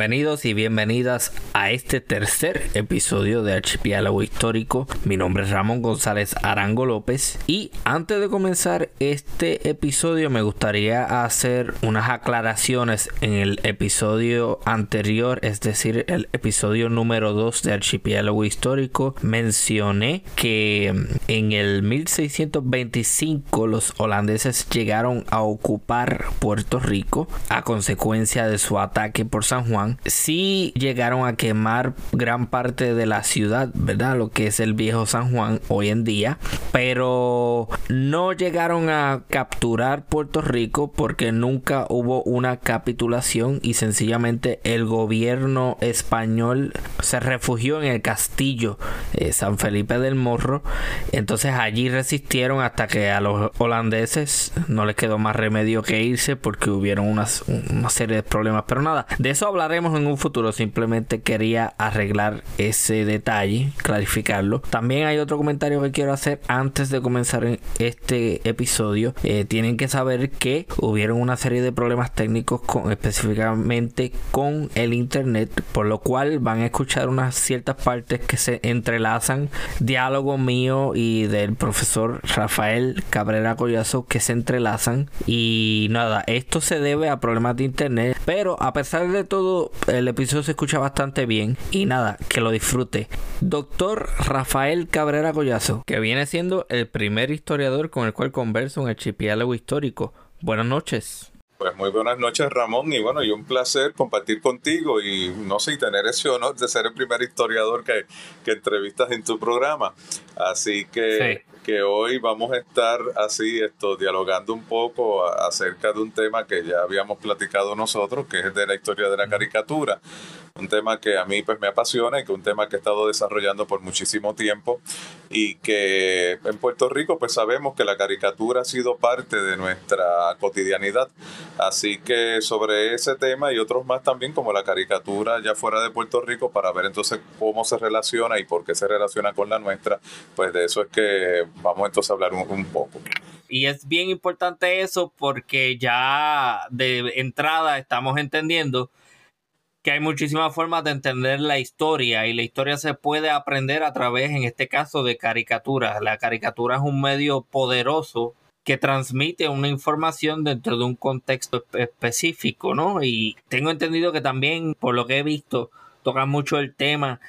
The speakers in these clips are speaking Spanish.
Bienvenidos y bienvenidas a este tercer episodio de Archipiélago Histórico. Mi nombre es Ramón González Arango López y antes de comenzar este episodio me gustaría hacer unas aclaraciones en el episodio anterior, es decir, el episodio número 2 de Archipiélago Histórico. Mencioné que en el 1625 los holandeses llegaron a ocupar Puerto Rico a consecuencia de su ataque por San Juan, sí llegaron a quemar gran parte de la ciudad, ¿verdad? Lo que es el viejo San Juan hoy en día, pero no llegaron a capturar Puerto Rico porque nunca hubo una capitulación y sencillamente el gobierno español se refugió en el castillo eh, San Felipe del Morro, entonces allí resistieron hasta que a los holandeses no les quedó más remedio que irse porque hubieron unas, una serie de problemas, pero nada, de eso hablaremos en un futuro. Simplemente quería arreglar ese detalle, clarificarlo. También hay otro comentario que quiero hacer antes de comenzar este episodio. Eh, tienen que saber que hubieron una serie de problemas técnicos con, específicamente con el internet, por lo cual van a escuchar unas ciertas partes que se entrelazan. Diálogo mío y del profesor Rafael Cabrera Collazo que se entrelazan. Y nada, esto se debe a problemas de internet, pero a pesar de todo el episodio se escucha bastante bien y nada, que lo disfrute. Doctor Rafael Cabrera Collazo, que viene siendo el primer historiador con el cual converso en el archipiélago histórico. Buenas noches. Pues muy buenas noches Ramón y bueno, y un placer compartir contigo y no sé, tener ese honor de ser el primer historiador que, que entrevistas en tu programa. Así que, que hoy vamos a estar así, esto, dialogando un poco acerca de un tema que ya habíamos platicado nosotros, que es de la historia de la caricatura un tema que a mí pues me apasiona y que un tema que he estado desarrollando por muchísimo tiempo y que en Puerto Rico pues sabemos que la caricatura ha sido parte de nuestra cotidianidad. Así que sobre ese tema y otros más también como la caricatura ya fuera de Puerto Rico para ver entonces cómo se relaciona y por qué se relaciona con la nuestra, pues de eso es que vamos entonces a hablar un, un poco. Y es bien importante eso porque ya de entrada estamos entendiendo que hay muchísimas formas de entender la historia y la historia se puede aprender a través, en este caso, de caricaturas. La caricatura es un medio poderoso que transmite una información dentro de un contexto específico, ¿no? Y tengo entendido que también, por lo que he visto, toca mucho el tema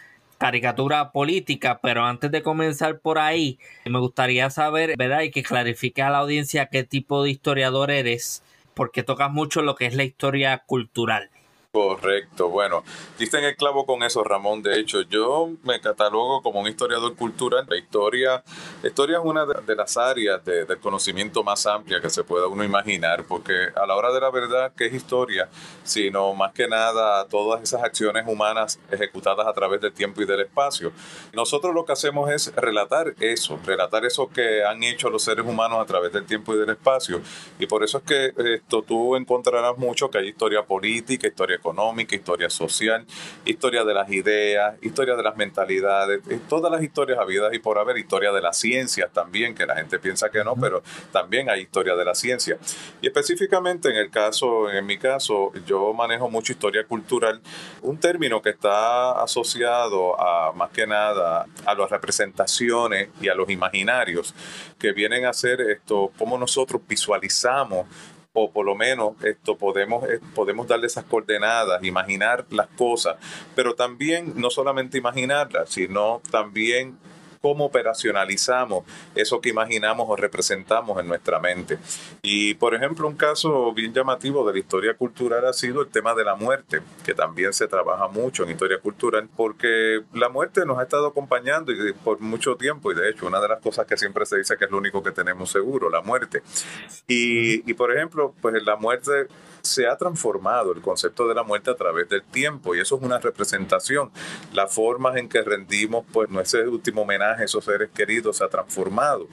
caricatura política, pero antes de comenzar por ahí, me gustaría saber, ¿verdad? Y que clarifique a la audiencia qué tipo de historiador eres, porque tocas mucho lo que es la historia cultural. Correcto, bueno, diste en el clavo con eso, Ramón. De hecho, yo me catalogo como un historiador cultural. La historia, historia es una de, las áreas de, conocimiento más amplia que se pueda uno imaginar, porque a la hora de la verdad, ¿qué es historia? Sino más que nada todas esas acciones humanas ejecutadas a través del tiempo y del espacio. Nosotros lo que hacemos es relatar eso, relatar eso que han hecho los seres humanos a través del tiempo y del espacio. Y por eso es que esto tú encontrarás mucho que hay historia política, historia económica, historia social, historia de las ideas, historia de las mentalidades, eh, todas las historias habidas y por haber, historia de las ciencias también, que la gente piensa que no, pero también hay historia de la ciencia. Y específicamente en el caso, en mi caso, yo manejo mucho historia cultural, un término que está asociado a más que nada a las representaciones y a los imaginarios que vienen a ser esto, cómo nosotros visualizamos o por lo menos esto podemos, eh, podemos darle esas coordenadas, imaginar las cosas, pero también no solamente imaginarlas, sino también cómo operacionalizamos eso que imaginamos o representamos en nuestra mente. Y, por ejemplo, un caso bien llamativo de la historia cultural ha sido el tema de la muerte, que también se trabaja mucho en historia cultural, porque la muerte nos ha estado acompañando y por mucho tiempo, y de hecho, una de las cosas que siempre se dice que es lo único que tenemos seguro, la muerte. Y, y por ejemplo, pues la muerte se ha transformado el concepto de la muerte a través del tiempo y eso es una representación. Las formas en que rendimos pues ese último homenaje a esos seres queridos se ha transformado.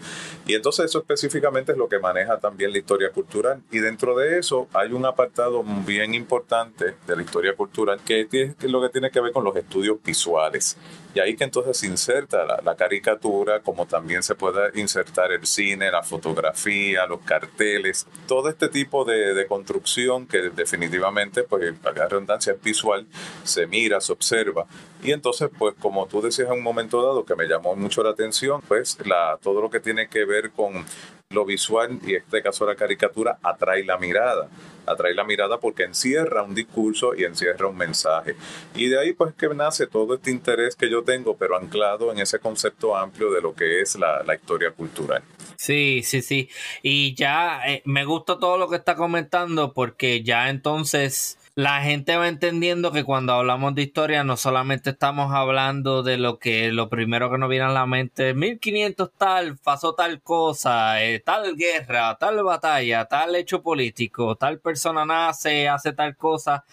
Y entonces eso específicamente es lo que maneja también la historia cultural. Y dentro de eso hay un apartado bien importante de la historia cultural que es lo que tiene que ver con los estudios visuales. Y ahí que entonces se inserta la, caricatura, como también se puede insertar el cine, la fotografía, los carteles, todo este tipo de, construcción que definitivamente, pues, la redundancia es visual, se mira, se observa. Y entonces, pues, como tú decías en un momento dado, que me llamó mucho la atención, pues, la, todo lo que tiene que ver con lo visual, y en este caso la caricatura, atrae la mirada atrae la mirada porque encierra un discurso y encierra un mensaje. Y de ahí pues que nace todo este interés que yo tengo, pero anclado en ese concepto amplio de lo que es la, historia cultural. Sí, sí, sí. Y ya eh, me gusta todo lo que está comentando porque ya entonces la gente va entendiendo que cuando hablamos de historia no solamente estamos hablando de lo que lo primero que nos viene a la mente, 1500 tal, pasó tal cosa, eh, tal guerra, tal batalla, tal hecho político, tal persona nace, hace tal cosa.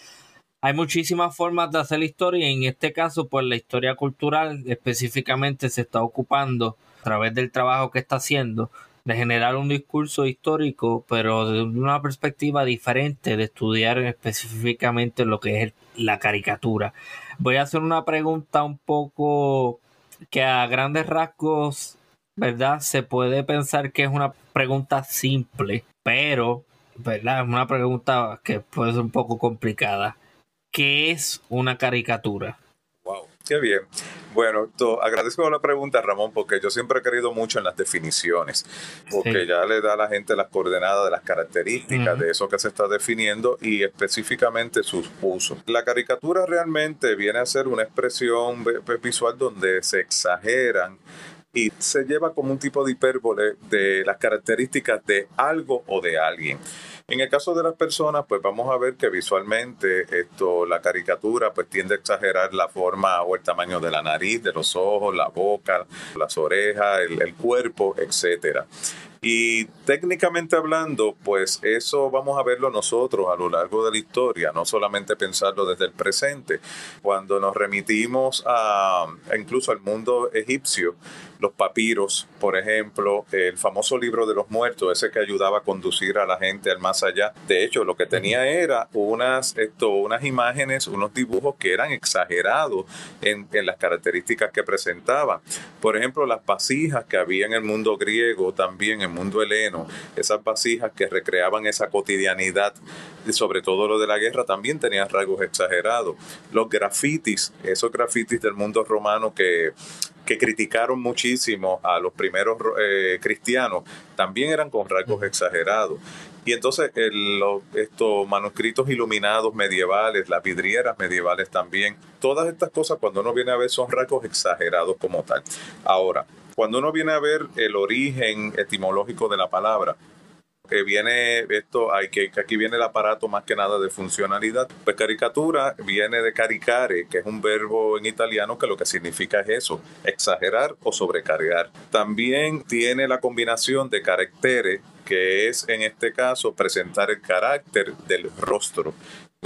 Hay muchísimas formas de hacer historia y en este caso pues la historia cultural específicamente se está ocupando a través del trabajo que está haciendo de generar un discurso histórico, pero de una perspectiva diferente de estudiar específicamente lo que es la caricatura. Voy a hacer una pregunta un poco que a grandes rasgos, ¿verdad? Se puede pensar que es una pregunta simple, pero, ¿verdad? Es una pregunta que puede ser un poco complicada. ¿Qué es una caricatura? Qué bien. Bueno, agradezco la pregunta, Ramón, porque yo siempre he querido mucho en las definiciones, porque ya le da a la gente las coordenadas de las características de eso que se está definiendo y específicamente sus usos. La caricatura realmente viene a ser una expresión visual donde se exageran y se lleva como un tipo de hipérbole de las características de algo o de alguien. En el caso de las personas, pues vamos a ver que visualmente esto, la caricatura pues tiende a exagerar la forma o el tamaño de la nariz, de los ojos, la boca, las orejas, el, cuerpo, etcétera. Y técnicamente hablando, pues eso vamos a verlo nosotros a lo largo de la historia, no solamente pensarlo desde el presente. Cuando nos remitimos a, incluso al mundo egipcio, los papiros, por ejemplo, el famoso libro de los muertos, ese que ayudaba a conducir a la gente al más allá. De hecho, lo que tenía era unas, esto, unas imágenes, unos dibujos que eran exagerados en, en las características que presentaban. Por ejemplo, las vasijas que había en el mundo griego, también en mundo heleno, esas vasijas que recreaban esa cotidianidad, y sobre todo lo de la guerra, también tenían rasgos exagerados. Los grafitis, esos grafitis del mundo romano que que criticaron muchísimo a los primeros eh, cristianos, también eran con rasgos exagerados. Y entonces los, estos manuscritos iluminados medievales, las vidrieras medievales también, todas estas cosas cuando uno viene a ver son rasgos exagerados como tal. Ahora, cuando uno viene a ver el origen etimológico de la palabra, que viene esto, hay que, aquí viene el aparato más que nada de funcionalidad. Pues caricatura viene de caricare, que es un verbo en italiano que lo que significa es eso, exagerar o sobrecargar. También tiene la combinación de caracteres, que es en este caso presentar el carácter del rostro.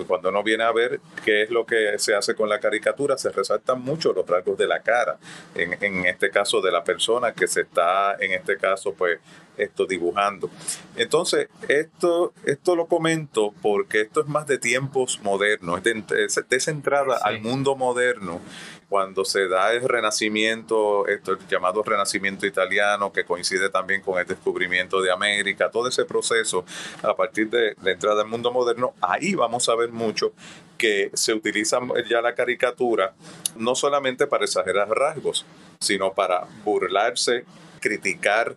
Cuando uno viene a ver qué es lo que se hace con la caricatura, se resaltan mucho los rasgos de la cara, en, en este caso de la persona que se está, en este caso, pues esto dibujando. Entonces, esto, esto lo comento porque esto es más de tiempos modernos, es, de, centrada al mundo moderno cuando se da el renacimiento, esto, el llamado renacimiento italiano, que coincide también con el descubrimiento de América, todo ese proceso a partir de la entrada al mundo moderno, ahí vamos a ver mucho que se utiliza ya la caricatura no solamente para exagerar rasgos, sino para burlarse, criticar,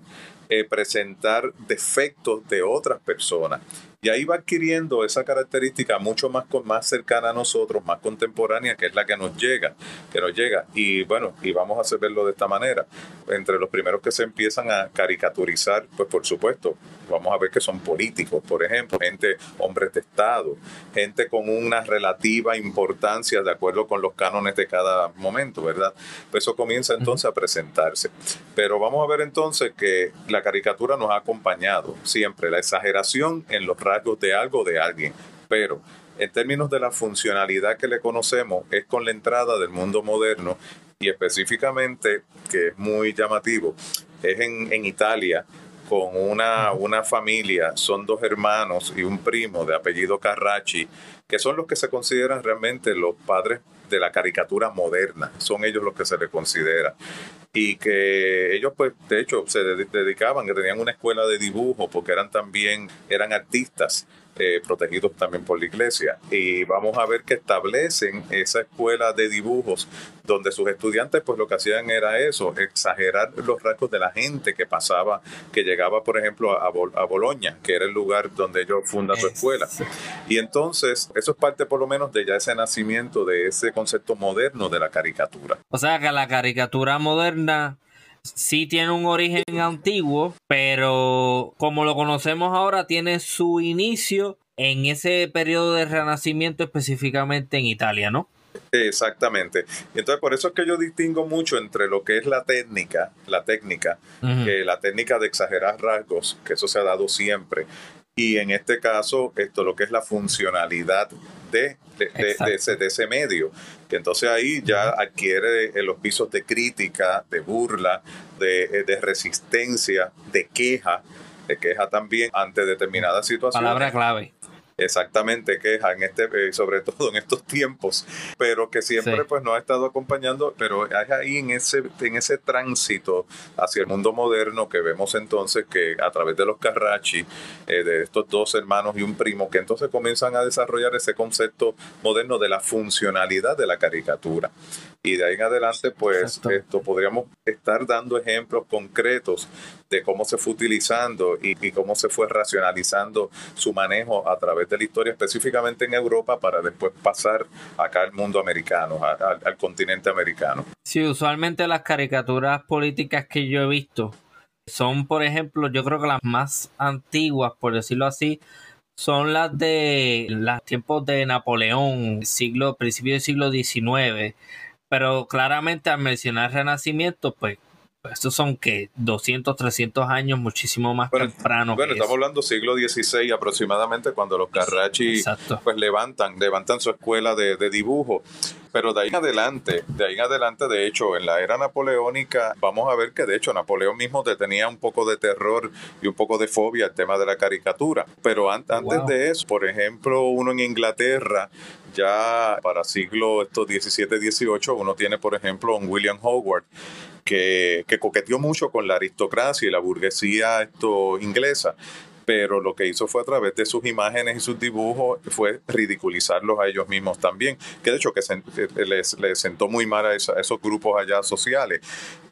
eh, presentar defectos de otras personas. Y ahí va adquiriendo esa característica mucho más, más cercana a nosotros, más contemporánea, que es la que nos llega, que nos llega. Y bueno, y vamos a hacer verlo de esta manera. Entre los primeros que se empiezan a caricaturizar, pues por supuesto, vamos a ver que son políticos, por ejemplo, gente, hombres de Estado, gente con una relativa importancia de acuerdo con los cánones de cada momento, ¿verdad? Pues eso comienza entonces a presentarse. Pero vamos a ver entonces que la caricatura nos ha acompañado siempre, la exageración en los de algo de alguien, pero en términos de la funcionalidad que le conocemos es con la entrada del mundo moderno y específicamente, que es muy llamativo, es en, en Italia con una, una familia, son dos hermanos y un primo de apellido Carracci, que son los que se consideran realmente los padres de la caricatura moderna, son ellos los que se les considera. Y que ellos, pues, de hecho, se dedicaban, que tenían una escuela de dibujo, porque eran también, eran artistas eh, protegidos también por la iglesia. Y vamos a ver que establecen esa escuela de dibujos donde sus estudiantes pues lo que hacían era eso, exagerar los rasgos de la gente que pasaba, que llegaba por ejemplo a, a Boloña, que era el lugar donde ellos fundan su escuela. Y entonces eso es parte por lo menos de ya ese nacimiento de ese concepto moderno de la caricatura. O sea que la caricatura moderna sí tiene un origen antiguo, pero como lo conocemos ahora, tiene su inicio en ese periodo de renacimiento específicamente en Italia, ¿no? Exactamente. Entonces por eso es que yo distingo mucho entre lo que es la técnica, la técnica, que la técnica de exagerar rasgos, que eso se ha dado siempre, y en este caso esto lo que es la funcionalidad de, de, ese, de, ese, medio, que entonces ahí ya adquiere los pisos de crítica, de burla, de, de resistencia, de queja, de queja también ante determinadas situaciones. Palabra clave exactamente queja en este eh, sobre todo en estos tiempos pero que siempre pues nos ha estado acompañando pero es ahí en ese en ese tránsito hacia el mundo moderno que vemos entonces que a través de los Carracci eh, de estos dos hermanos y un primo que entonces comienzan a desarrollar ese concepto moderno de la funcionalidad de la caricatura y de ahí en adelante pues esto podríamos estar dando ejemplos concretos de cómo se fue utilizando y, y cómo se fue racionalizando su manejo a través de la historia, específicamente en Europa, para después pasar acá al mundo americano, al continente americano. Sí, usualmente las caricaturas políticas que yo he visto son, por ejemplo, yo creo que las más antiguas, por decirlo así, son las de los tiempos de Napoleón, siglo, principio del siglo XIX. Pero claramente al mencionar Renacimiento, pues estos son que 200, 300 años muchísimo más temprano. Bueno, estamos hablando siglo XVI aproximadamente cuando los Carracci pues levantan, levantan su escuela de, de, dibujo. Pero de ahí en adelante, de ahí en adelante, de hecho, en la era napoleónica, vamos a ver que de hecho Napoleón mismo tenía un poco de terror y un poco de fobia al tema de la caricatura. Pero antes de eso, por ejemplo, uno en Inglaterra ya para siglo estos 17, 18, uno tiene, por ejemplo, un William Howard, que, que coqueteó mucho con la aristocracia y la burguesía esto, inglesa pero lo que hizo fue a través de sus imágenes y sus dibujos fue ridiculizarlos a ellos mismos también, que de hecho que les, sentó muy mal a, esos grupos allá sociales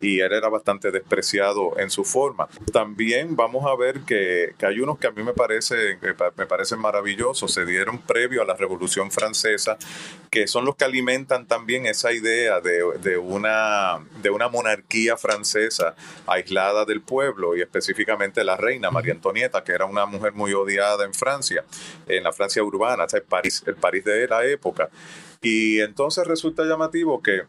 y él era bastante despreciado en su forma. También vamos a ver que, que hay unos que a mí me, parece, me parecen maravillosos, se dieron previo a la Revolución Francesa, que son los que alimentan también esa idea de, de, una, de una monarquía francesa aislada del pueblo y específicamente la reina María Antonieta, que era una mujer muy odiada en Francia, en la Francia urbana, el París, el París de la época. Y entonces resulta llamativo que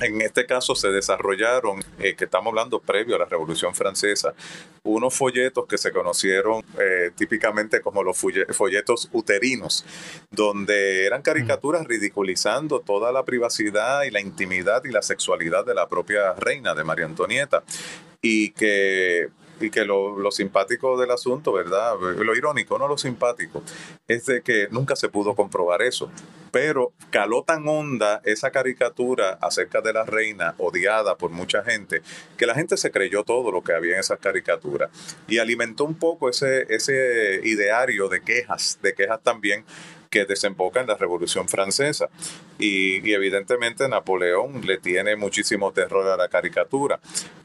en este caso se desarrollaron, eh, que estamos hablando previo a la Revolución Francesa, unos folletos que se conocieron eh, típicamente como los folletos uterinos, donde eran caricaturas ridiculizando toda la privacidad y la intimidad y la sexualidad de la propia reina de María Antonieta. Y que y que lo, simpático del asunto, ¿verdad? Lo irónico, no lo simpático, es de que nunca se pudo comprobar eso. Pero caló tan honda esa caricatura acerca de la reina, odiada por mucha gente, que la gente se creyó todo lo que había en esas caricaturas. Y alimentó un poco ese, ese ideario de quejas, de quejas también que desemboca en la Revolución Francesa. Y, y, evidentemente Napoleón le tiene muchísimo terror a la caricatura.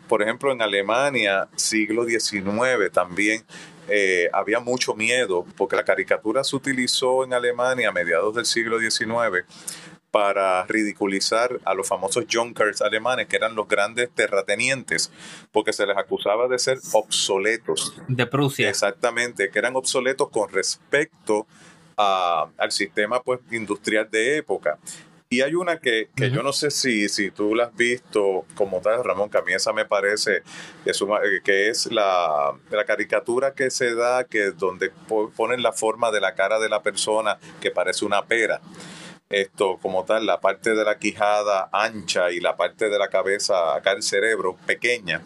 Por ejemplo, en Alemania, siglo XIX también eh, había mucho miedo, porque la caricatura se utilizó en Alemania a mediados del siglo XIX para ridiculizar a los famosos Junkers alemanes, que eran los grandes terratenientes, porque se les acusaba de ser obsoletos. De Prusia. Exactamente, que eran obsoletos con respecto al sistema pues, industrial de época. Y hay una que, que yo no sé si, si tú la has visto como tal, Ramón, que a mí esa me parece que es, eh, que es la, la, caricatura que se da, que donde ponen la forma de la cara de la persona que parece una pera. Esto como tal, la parte de la quijada ancha y la parte de la cabeza, acá el cerebro, pequeña.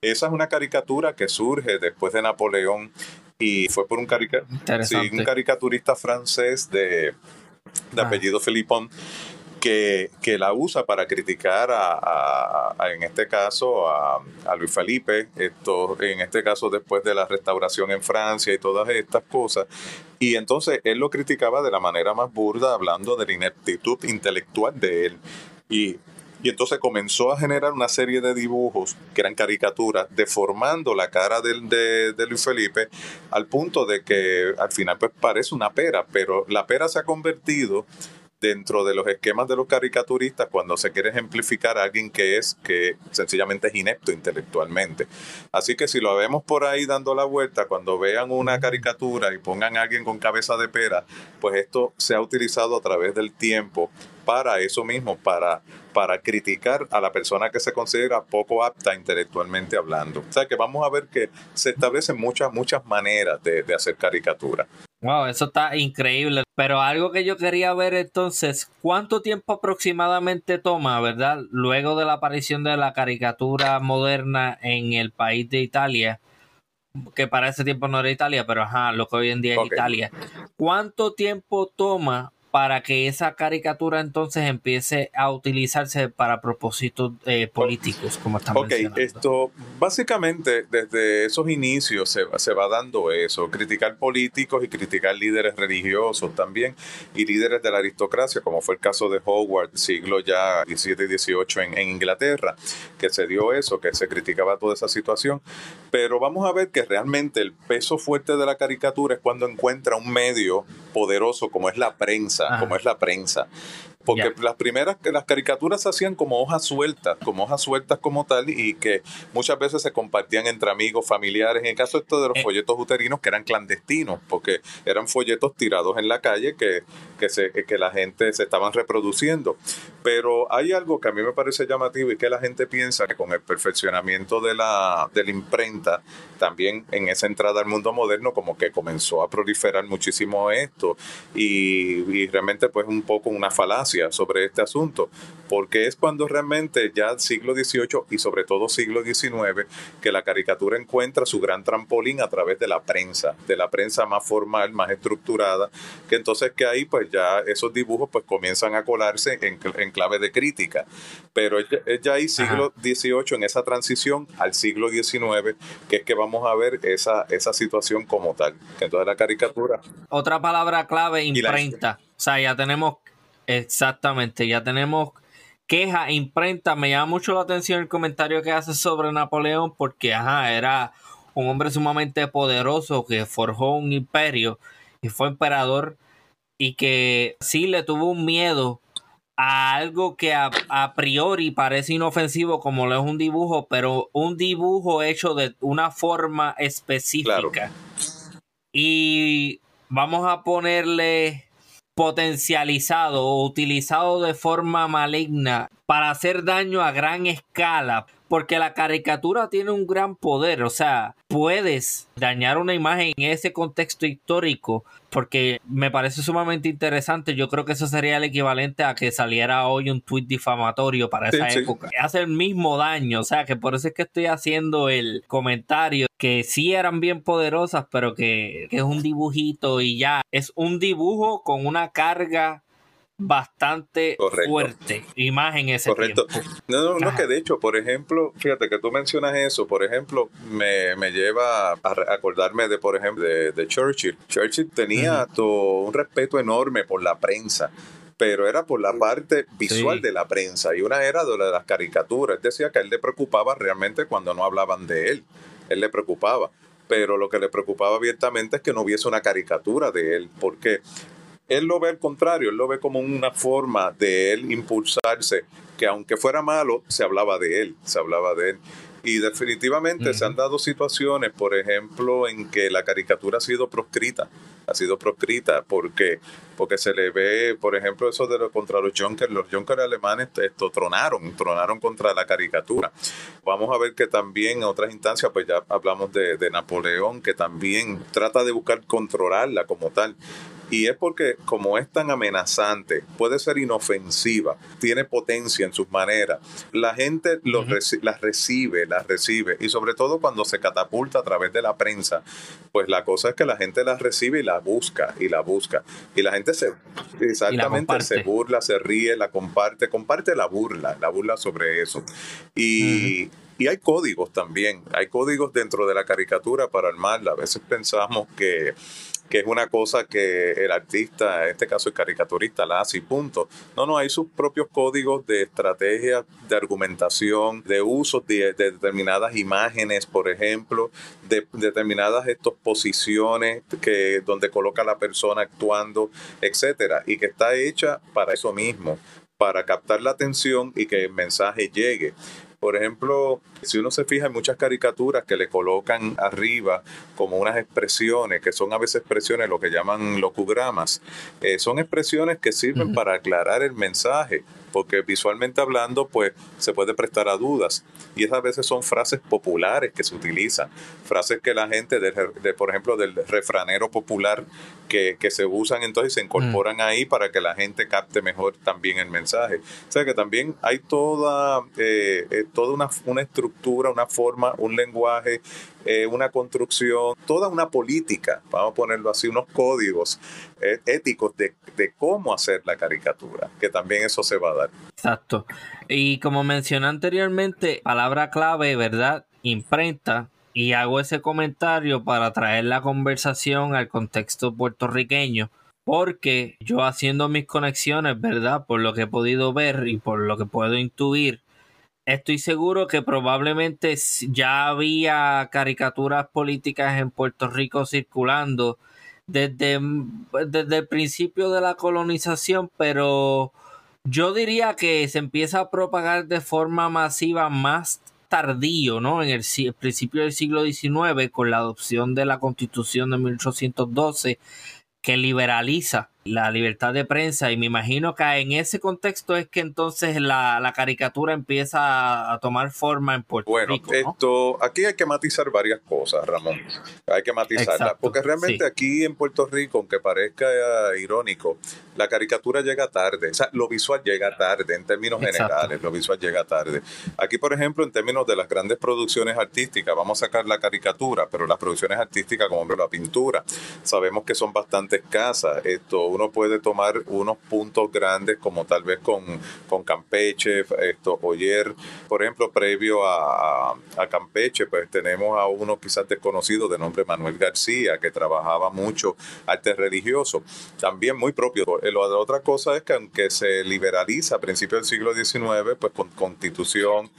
Esa es una caricatura que surge después de Napoleón y fue por un, un caricaturista francés de, de apellido Philippon que, que, la usa para criticar a, en este caso a, a, Luis Felipe, esto, en este caso después de la restauración en Francia y todas estas cosas. Y entonces él lo criticaba de la manera más burda, hablando de la ineptitud intelectual de él. Y y entonces comenzó a generar una serie de dibujos que eran caricaturas, deformando la cara de, de, Luis Felipe al punto de que al final pues parece una pera, pero la pera se ha convertido dentro de los esquemas de los caricaturistas cuando se quiere ejemplificar a alguien que es que sencillamente es inepto intelectualmente. Así que si lo vemos por ahí dando la vuelta, cuando vean una caricatura y pongan a alguien con cabeza de pera, pues esto se ha utilizado a través del tiempo para eso mismo, para, para criticar a la persona que se considera poco apta intelectualmente hablando. O sea que vamos a ver que se establecen muchas, muchas maneras de, de hacer caricatura. Wow, eso está increíble. Pero algo que yo quería ver entonces, ¿cuánto tiempo aproximadamente toma, verdad? Luego de la aparición de la caricatura moderna en el país de Italia, que para ese tiempo no era Italia, pero ajá, lo que hoy en día es Italia. ¿Cuánto tiempo toma para que esa caricatura entonces empiece a utilizarse para propósitos eh, políticos, como estamos Ok, esto básicamente desde esos inicios se, se, va dando eso, criticar políticos y criticar líderes religiosos también y líderes de la aristocracia, como fue el caso de Howard, siglo ya 17 y 18 en, en Inglaterra, que se dio eso, que se criticaba toda esa situación. Pero vamos a ver que realmente el peso fuerte de la caricatura es cuando encuentra un medio poderoso como es la prensa como es la prensa. Porque las primeras, las caricaturas se hacían como hojas sueltas, como hojas sueltas como tal, y que muchas veces se compartían entre amigos, familiares. En el caso esto de los eh. folletos uterinos, que eran clandestinos, porque eran folletos tirados en la calle que, que, se, que la gente se estaban reproduciendo. Pero hay algo que a mí me parece llamativo y que la gente piensa que con el perfeccionamiento de la, de la imprenta, también en esa entrada al mundo moderno, como que comenzó a proliferar muchísimo esto. Y, y realmente, pues, un poco una falacia sobre este asunto, porque es cuando realmente ya siglo XVIII y sobre todo siglo XIX que la caricatura encuentra su gran trampolín a través de la prensa, de la prensa más formal, más estructurada, que entonces que ahí pues ya esos dibujos pues comienzan a colarse en, en clave de crítica, pero es ya ahí siglo XVIII en esa transición al siglo XIX que es que vamos a ver esa, esa situación como tal, que entonces la caricatura... Otra palabra clave, imprenta. O sea, ya tenemos Exactamente, ya tenemos queja, imprenta. Me llama mucho la atención el comentario que hace sobre Napoleón porque, ajá, era un hombre sumamente poderoso que forjó un imperio y fue emperador y que sí le tuvo un miedo a algo que a, priori parece inofensivo como lo es un dibujo, pero un dibujo hecho de una forma específica. Y vamos a ponerle potencializado o utilizado de forma maligna para hacer daño a gran escala, porque la caricatura tiene un gran poder, o sea, puedes dañar una imagen en ese contexto histórico, porque me parece sumamente interesante, yo creo que eso sería el equivalente a que saliera hoy un tuit difamatorio para esa época. Hace el mismo daño, o sea, que por eso es que estoy haciendo el comentario que sí eran bien poderosas, pero que, que es un dibujito y ya, es un dibujo con una carga bastante fuerte. Imagen ese Correcto. No, no, no, que de hecho, por ejemplo, fíjate que tú mencionas eso, por ejemplo, me, me lleva a acordarme de, por ejemplo, de, Churchill. Churchill tenía todo un respeto enorme por la prensa pero era por la parte visual de la prensa y una era de las caricaturas. Él decía que a él le preocupaba realmente cuando no hablaban de él, él le preocupaba, pero lo que le preocupaba abiertamente es que no hubiese una caricatura de él, porque él lo ve al contrario, él lo ve como una forma de él impulsarse, que aunque fuera malo, se hablaba de él, se hablaba de él. Y definitivamente se han dado situaciones, por ejemplo, en que la caricatura ha sido proscrita, ha sido proscrita porque porque se le ve, por ejemplo, eso de lo, contra los Junkers, los Junkers alemanes esto tronaron, tronaron contra la caricatura. Vamos a ver que también en otras instancias, pues ya hablamos de, de Napoleón, que también trata de buscar controlarla como tal Y es porque como es tan amenazante, puede ser inofensiva, tiene potencia en sus maneras, la gente los las recibe, las recibe. Y sobre todo cuando se catapulta a través de la prensa, pues la cosa es que la gente las recibe y la busca y la busca. Y la gente se exactamente se burla, se ríe, la comparte, comparte la burla, la burla sobre eso. Y, y hay códigos también, hay códigos dentro de la caricatura para armarla. A veces pensamos que que es una cosa que el artista, en este caso el caricaturista, la hace y punto. No, no, hay sus propios códigos de estrategia, de argumentación, de uso de, determinadas imágenes, por ejemplo, de, determinadas estos posiciones que, donde coloca la persona actuando, etcétera, y que está hecha para eso mismo, para captar la atención y que el mensaje llegue. Por ejemplo, si uno se fija en muchas caricaturas que le colocan arriba como unas expresiones, que son a veces expresiones lo que llaman locugramas, eh, son expresiones que sirven para aclarar el mensaje, porque visualmente hablando, pues se puede prestar a dudas. Y esas veces son frases populares que se utilizan, frases que la gente, de, por ejemplo, del refranero popular, que, se usan entonces se incorporan mm. ahí para que la gente capte mejor también el mensaje. O sea que también hay toda, eh, eh, toda una, una estructura, una forma, un lenguaje, eh, una construcción, toda una política, vamos a ponerlo así, unos códigos éticos de, de, cómo hacer la caricatura, que también eso se va a dar. Exacto. Y como mencioné anteriormente, palabra clave, ¿verdad? Imprenta y hago ese comentario para traer la conversación al contexto puertorriqueño, porque yo haciendo mis conexiones, ¿verdad? Por lo que he podido ver y por lo que puedo intuir, estoy seguro que probablemente ya había caricaturas políticas en Puerto Rico circulando desde, desde el principio de la colonización, pero yo diría que se empieza a propagar de forma masiva más tardío, ¿no? En el, principio del siglo XIX, con la adopción de la Constitución de 1812, que liberaliza la libertad de prensa y me imagino que en ese contexto es que entonces la, caricatura empieza a, tomar forma en Puerto Rico. Bueno, esto, aquí hay que matizar varias cosas, Ramón. Hay que matizarlas, porque realmente aquí en Puerto Rico, aunque parezca irónico, la caricatura llega tarde, o sea, lo visual llega tarde en términos generales, lo visual llega tarde. Aquí, por ejemplo, en términos de las grandes producciones artísticas, vamos a sacar la caricatura, pero las producciones artísticas como la pintura, sabemos que son bastante escasas. Esto, uno puede tomar unos puntos grandes como tal vez con, con Campeche, esto, Oyer, por ejemplo, previo a, a, Campeche, pues tenemos a uno quizás desconocido de nombre Manuel García, que trabajaba mucho arte religioso, también muy propio. La otra cosa es que aunque se liberaliza a principios del siglo XIX, pues con constitución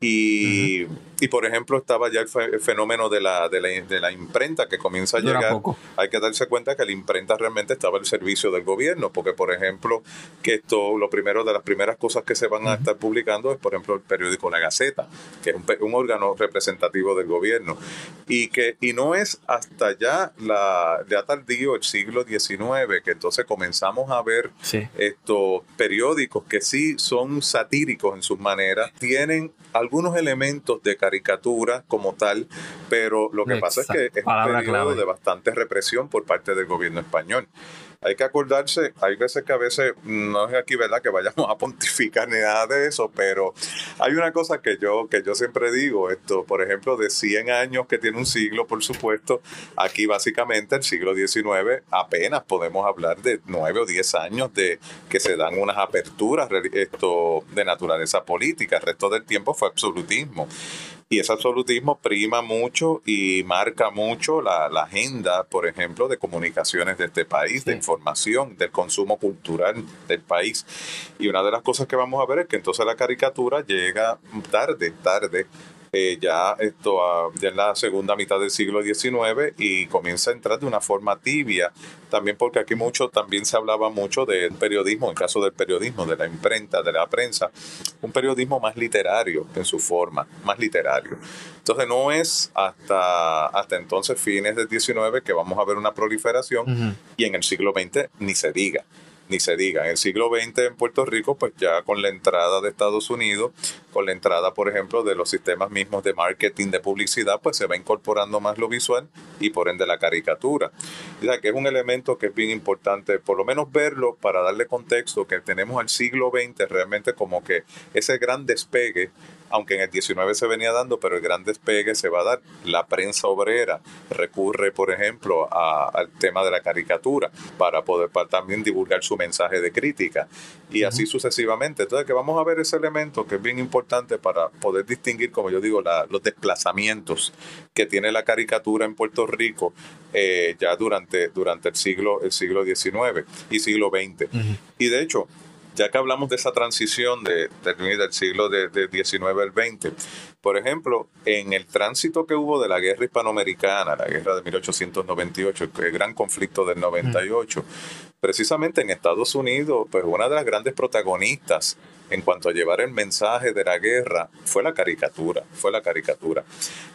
y, y, por ejemplo, estaba ya el, fenómeno de la, de, la, de la imprenta que comienza a llegar. Hay que darse cuenta que la imprenta realmente estaba al servicio del gobierno, porque, por ejemplo, que esto, lo primero de las primeras cosas que se van a estar publicando es, por ejemplo, el periódico La Gaceta, que es un, un, órgano representativo del gobierno. Y que y no es hasta ya, la, ya tardío, el siglo XIX, que entonces comenzamos a ver estos periódicos que sí son satíricos en sus maneras, tienen algunos elementos de caricatura como tal, pero lo que pasa es que es un periodo de bastante represión por parte del gobierno español hay que acordarse, hay veces que a veces, no es aquí verdad que vayamos a pontificar ni nada de eso, pero hay una cosa que yo, que yo siempre digo, esto, por ejemplo, de 100 años que tiene un siglo, por supuesto, aquí básicamente el siglo XIX apenas podemos hablar de 9 o 10 años de que se dan unas aperturas esto, de naturaleza política, el resto del tiempo fue absolutismo. Y ese absolutismo prima mucho y marca mucho la, agenda, por ejemplo, de comunicaciones de este país, de información, del consumo cultural del país. Y una de las cosas que vamos a ver es que entonces la caricatura llega tarde, tarde eh, ya esto ya en la segunda mitad del siglo XIX y comienza a entrar de una forma tibia, también porque aquí mucho también se hablaba mucho del periodismo, en caso del periodismo, de la imprenta, de la prensa, un periodismo más literario en su forma, más literario. Entonces no es hasta, hasta entonces, fines del XIX, que vamos a ver una proliferación y en el siglo XX ni se diga. Ni se diga. En el siglo XX en Puerto Rico, pues ya con la entrada de Estados Unidos, con la entrada, por ejemplo, de los sistemas mismos de marketing, de publicidad, pues se va incorporando más lo visual y por ende la caricatura. O sea, que es un elemento que es bien importante, por lo menos verlo para darle contexto, que tenemos al siglo XX realmente como que ese gran despegue aunque en el 19 se venía dando, pero el gran despegue se va a dar. La prensa obrera recurre, por ejemplo, al tema de la caricatura para poder también divulgar su mensaje de crítica y así sucesivamente. Entonces, que vamos a ver ese elemento que es bien importante para poder distinguir, como yo digo, los desplazamientos que tiene la caricatura en Puerto Rico eh, ya durante, durante el siglo el siglo XIX y siglo XX. Y de hecho, ya que hablamos de esa transición de, del siglo de, de 19 al 20, por ejemplo, en el tránsito que hubo de la guerra hispanoamericana, la guerra de 1898, el gran conflicto del 98, precisamente en Estados Unidos, pues una de las grandes protagonistas en cuanto a llevar el mensaje de la guerra fue la caricatura, fue la caricatura.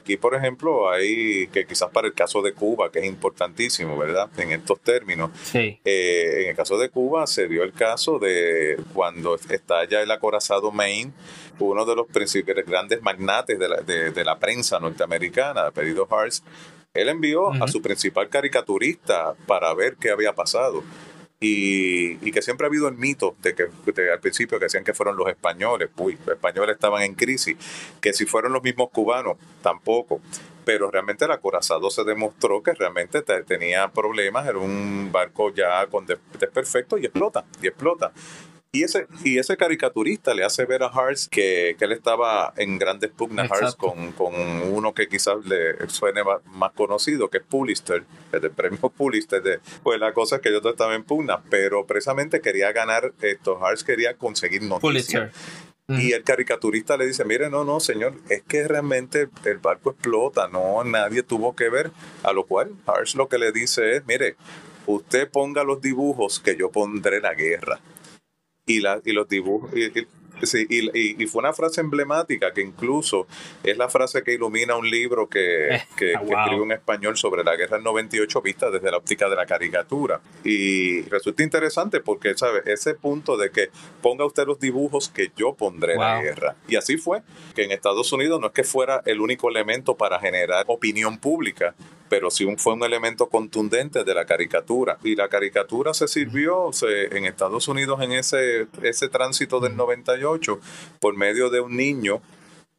Aquí, por ejemplo, hay que quizás para el caso de Cuba, que es importantísimo, ¿verdad? En estos términos. Sí. Eh, en el caso de Cuba se dio el caso de cuando estalla el acorazado Maine, uno de los principales grandes magnates de la, de, la prensa norteamericana, pedido Hearts, él envió a su principal caricaturista para ver qué había pasado. Y, que siempre ha habido el mito de que al principio que decían que fueron los españoles, uy, los españoles estaban en crisis, que si fueron los mismos cubanos, tampoco. Pero realmente el acorazado se demostró que realmente tenía problemas, era un barco ya con desperfecto y explota, y explota. Y ese, y ese caricaturista le hace ver a Hearts que, él estaba en grandes pugnas Hearts con, con, uno que quizás le suene más conocido, que es Pulitzer, el premio Pulitzer. De, pues la cosa es que yo estaba en pugna, pero precisamente quería ganar esto. Hearts quería conseguir noticias. Y el caricaturista le dice, mire, no, no, señor, es que realmente el barco explota, no, nadie tuvo que ver. A lo cual Hearts lo que le dice es, mire, usted ponga los dibujos que yo pondré la guerra y, la, y los dibujos. Y, y, fue una frase emblemática que incluso es la frase que ilumina un libro que, eh, que, escribe en español sobre la guerra del 98 vista desde la óptica de la caricatura. Y resulta interesante porque, ¿sabe? Ese punto de que ponga usted los dibujos que yo pondré en la guerra. Y así fue, que en Estados Unidos no es que fuera el único elemento para generar opinión pública, pero sí fue un elemento contundente de la caricatura. Y la caricatura se sirvió en Estados Unidos en ese, ese tránsito del 98 por medio de un niño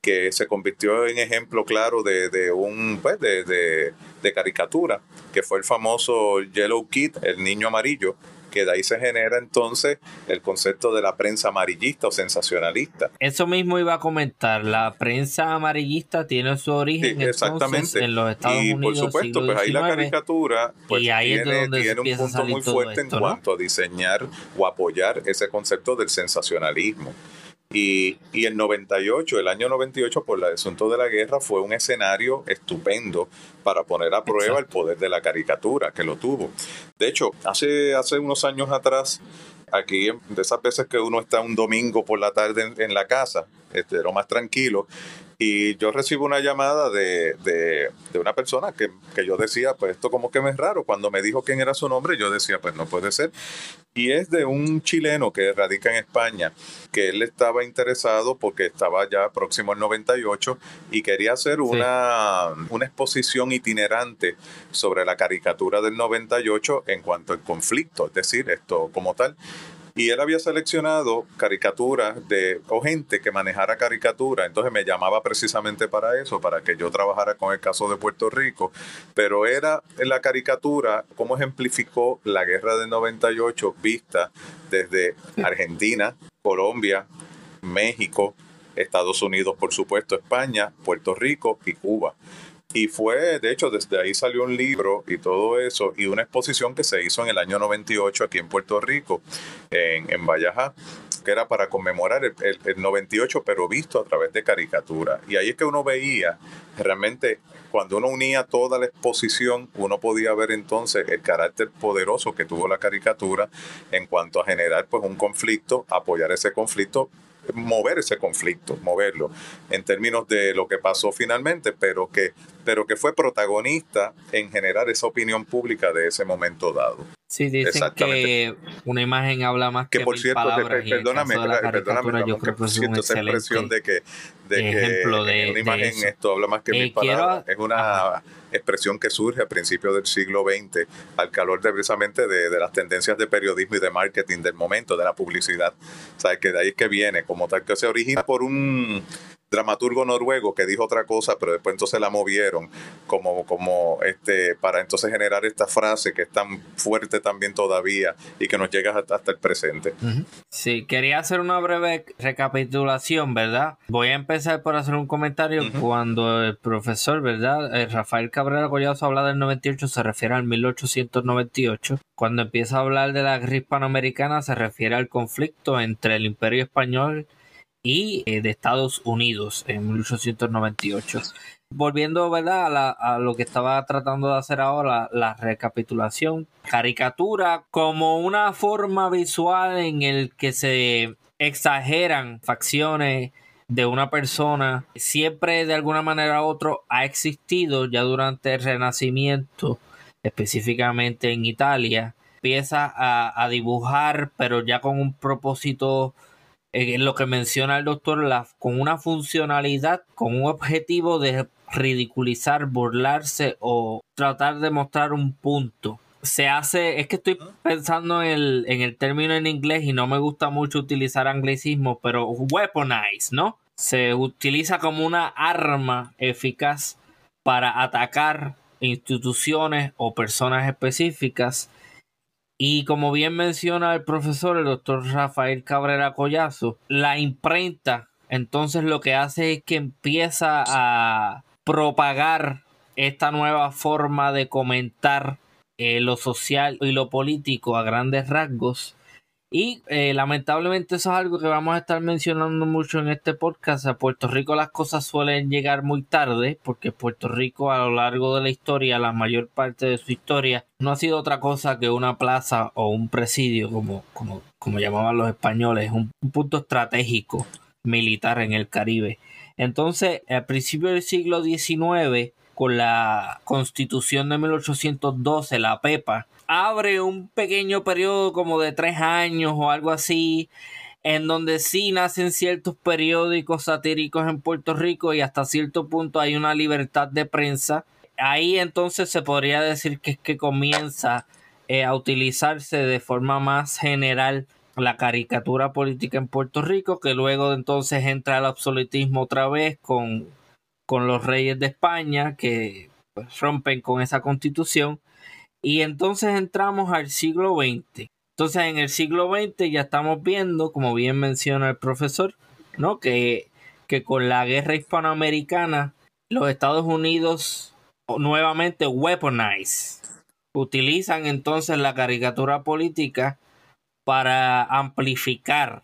que se convirtió en ejemplo claro de, de un pues, de, de, de, caricatura, que fue el famoso Yellow Kid, el niño amarillo, que de ahí se genera entonces el concepto de la prensa amarillista o sensacionalista. Eso mismo iba a comentar, la prensa amarillista tiene su origen exactamente. en los Estados y Unidos. Y por supuesto, pues ahí la caricatura pues, tiene, tiene un punto muy fuerte en cuanto a diseñar o apoyar ese concepto del sensacionalismo. Y, y, el 98, el año 98, por el asunto de la guerra, fue un escenario estupendo para poner a prueba el poder de la caricatura, que lo tuvo. De hecho, hace, hace unos años atrás, aquí, de esas veces que uno está un domingo por la tarde en, la casa, este, lo más tranquilo, y yo recibo una llamada de, de, una persona que, que, yo decía, pues esto como que me es raro. Cuando me dijo quién era su nombre, yo decía, pues no puede ser. Y es de un chileno que radica en España, que él estaba interesado porque estaba ya próximo al 98 y quería hacer una, una exposición itinerante sobre la caricatura del 98 en cuanto al conflicto, es decir, esto como tal. Y él había seleccionado caricaturas de, o gente que manejara caricatura. Entonces me llamaba precisamente para eso, para que yo trabajara con el caso de Puerto Rico. Pero era la caricatura, cómo ejemplificó la guerra del 98 vista desde Argentina, Colombia, México, Estados Unidos, por supuesto, España, Puerto Rico y Cuba. Y fue, de hecho, desde ahí salió un libro y todo eso, y una exposición que se hizo en el año 98 aquí en Puerto Rico, en, en Valleja, que era para conmemorar el, el, 98, pero visto a través de caricatura. Y ahí es que uno veía realmente, cuando uno unía toda la exposición, uno podía ver entonces el carácter poderoso que tuvo la caricatura en cuanto a generar pues un conflicto, apoyar ese conflicto mover ese conflicto, moverlo, en términos de lo que pasó finalmente, pero que, pero que fue protagonista en generar esa opinión pública de ese momento dado. Sí, dicen que una imagen habla más que, que por cierto, palabras. perdóname, perdóname, yo creo que siento esa impresión de que, de que una imagen esto habla más que mil eh, palabras. Es una expresión que surge a principios del siglo XX al calor de, precisamente de, de, las tendencias de periodismo y de marketing del momento, de la publicidad. O sea, que de ahí es que viene, como tal, que se origina por un dramaturgo noruego que dijo otra cosa, pero después entonces la movieron como, como este, para entonces generar esta frase que es tan fuerte también todavía y que nos llega hasta, hasta el presente. Sí, quería hacer una breve recapitulación, ¿verdad? Voy a empezar por hacer un comentario. Cuando el profesor, ¿verdad? Eh, Rafael Cabrera Collazo habla del 98, se refiere al 1898. Cuando empieza a hablar de la guerra hispanoamericana, se refiere al conflicto entre el Imperio Español y eh, de Estados Unidos en 1898. Volviendo ¿verdad? A, lo que estaba tratando de hacer ahora, la, recapitulación, caricatura como una forma visual en el que se exageran facciones de una persona, siempre de alguna manera u otra ha existido ya durante el Renacimiento, específicamente en Italia, empieza a dibujar, pero ya con un propósito en lo que menciona el doctor Laff, con una funcionalidad, con un objetivo de ridiculizar, burlarse o tratar de mostrar un punto. Se hace, es que estoy pensando en el, en el término en inglés y no me gusta mucho utilizar anglicismo, pero weaponize, ¿no? Se utiliza como una arma eficaz para atacar instituciones o personas específicas y como bien menciona el profesor, el doctor Rafael Cabrera Collazo, la imprenta entonces lo que hace es que empieza a propagar esta nueva forma de comentar eh, lo social y lo político a grandes rasgos y eh, lamentablemente eso es algo que vamos a estar mencionando mucho en este podcast. A Puerto Rico las cosas suelen llegar muy tarde, porque Puerto Rico a lo largo de la historia, la mayor parte de su historia, no ha sido otra cosa que una plaza o un presidio, como, como, como llamaban los españoles, un, un punto estratégico militar en el Caribe. Entonces, al principio del siglo XIX, con la constitución de 1812, la PEPA, abre un pequeño periodo como de tres años o algo así, en donde sí nacen ciertos periódicos satíricos en Puerto Rico y hasta cierto punto hay una libertad de prensa. Ahí entonces se podría decir que es que comienza eh, a utilizarse de forma más general la caricatura política en Puerto Rico, que luego entonces entra el absolutismo otra vez con, con los reyes de España, que pues, rompen con esa constitución y entonces entramos al siglo XX. Entonces en el siglo XX ya estamos viendo, como bien menciona el profesor, ¿no? que, que con la guerra hispanoamericana los Estados Unidos nuevamente weaponize. Utilizan entonces la caricatura política para amplificar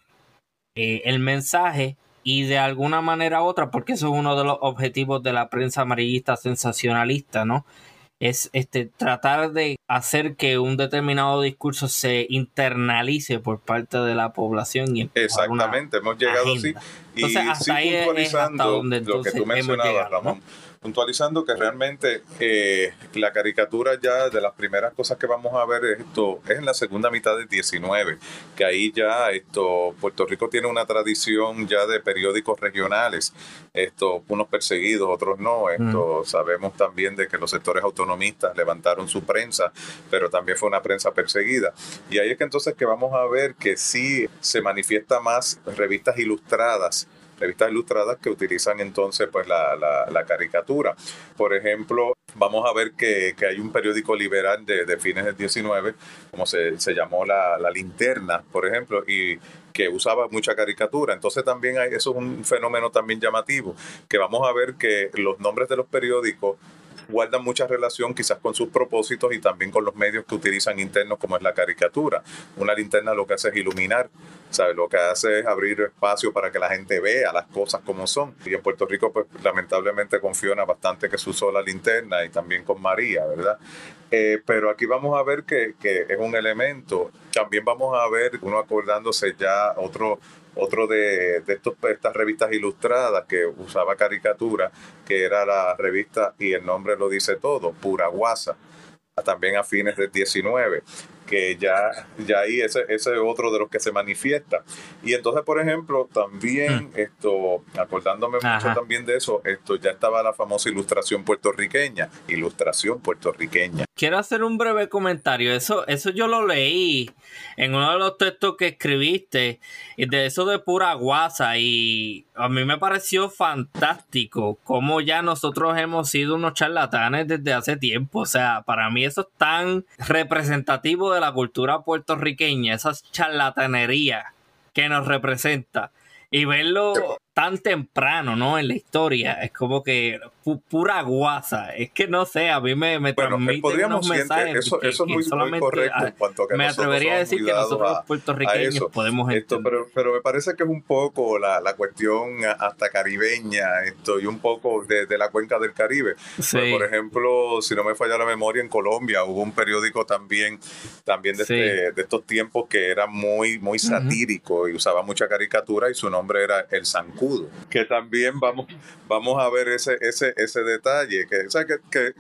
eh, el mensaje y de alguna manera u otra, porque eso es uno de los objetivos de la prensa amarillista sensacionalista, ¿no? Es este tratar de hacer que un determinado discurso se internalice por parte de la población y exactamente hemos llegado así y hasta ahí es hasta donde lo que tú mencionabas Ramón puntualizando que realmente eh, la caricatura ya de las primeras cosas que vamos a ver esto es en la segunda mitad del 19, que ahí ya esto Puerto Rico tiene una tradición ya de periódicos regionales, esto unos perseguidos, otros no, esto mm. sabemos también de que los sectores autonomistas levantaron su prensa, pero también fue una prensa perseguida. Y ahí es que entonces que vamos a ver que sí se manifiesta más revistas ilustradas revistas ilustradas que utilizan entonces pues la, la, caricatura. Por ejemplo, vamos a ver que, que hay un periódico liberal de, de, fines del 19, como se, se llamó la, la, Linterna, por ejemplo, y que usaba mucha caricatura. Entonces también hay, eso es un fenómeno también llamativo, que vamos a ver que los nombres de los periódicos guardan mucha relación quizás con sus propósitos y también con los medios que utilizan internos como es la caricatura. Una linterna lo que hace es iluminar, ¿sabe? Lo que hace es abrir espacio para que la gente vea las cosas como son. Y en Puerto Rico pues lamentablemente confiona bastante que se usó la linterna y también con María, ¿verdad? Eh, pero aquí vamos a ver que, que es un elemento. También vamos a ver, uno acordándose ya otro otro de, de estos, estas revistas ilustradas que usaba caricatura, que era la revista, y el nombre lo dice todo, Pura Guasa, también a fines del 19, que ya, ya ahí ese, ese es otro de los que se manifiesta. Y entonces, por ejemplo, también mm. esto, acordándome mucho también de eso, esto ya estaba la famosa ilustración puertorriqueña, ilustración puertorriqueña. Quiero hacer un breve comentario, eso, eso yo lo leí en uno de los textos que escribiste, y de eso de pura guasa, y a mí me pareció fantástico cómo ya nosotros hemos sido unos charlatanes desde hace tiempo, o sea, para mí eso es tan representativo de la cultura puertorriqueña, esa charlatanería que nos representa y verlo tan temprano, ¿no? En la historia, es como que pura guasa. Es que no sé, a mí me, me bueno, transmite unos mensajes. Eso, eso es muy, correcto en cuanto a que Me atrevería a decir que nosotros los puertorriqueños podemos esto, pero, pero me parece que es un poco la, la cuestión hasta caribeña esto y un poco de, de la cuenca del Caribe. Pues, por ejemplo, si no me falla la memoria, en Colombia hubo un periódico también, también de, este, de estos tiempos que era muy, muy satírico y usaba mucha caricatura y su nombre era El Zancudo. Que también vamos, vamos a ver ese, ese, ese detalle. Que, o sea, que, que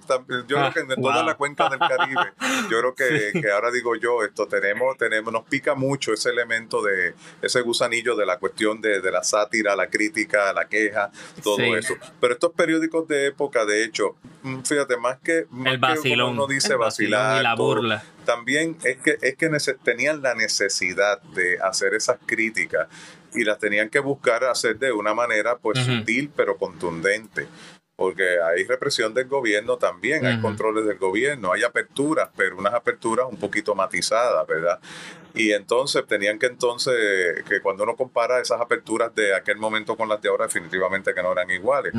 yo creo que en toda la cuenca del Caribe, yo creo que, que, ahora digo yo, esto tenemos, tenemos, nos pica mucho ese elemento de ese gusanillo de la cuestión de, de la sátira, la crítica, la queja, todo eso. Pero estos periódicos de época, de hecho, mm, fíjate, más que, el vacilón, uno dice vacilar, y la burla. también es que, es que tenían la necesidad de hacer esas críticas y las tenían que buscar hacer de una manera pues sutil pero contundente porque hay represión del gobierno también, hay controles del gobierno, hay aperturas, pero unas aperturas un poquito matizadas, ¿verdad? Y entonces tenían que entonces, que cuando uno compara esas aperturas de aquel momento con las de ahora, definitivamente que no eran iguales.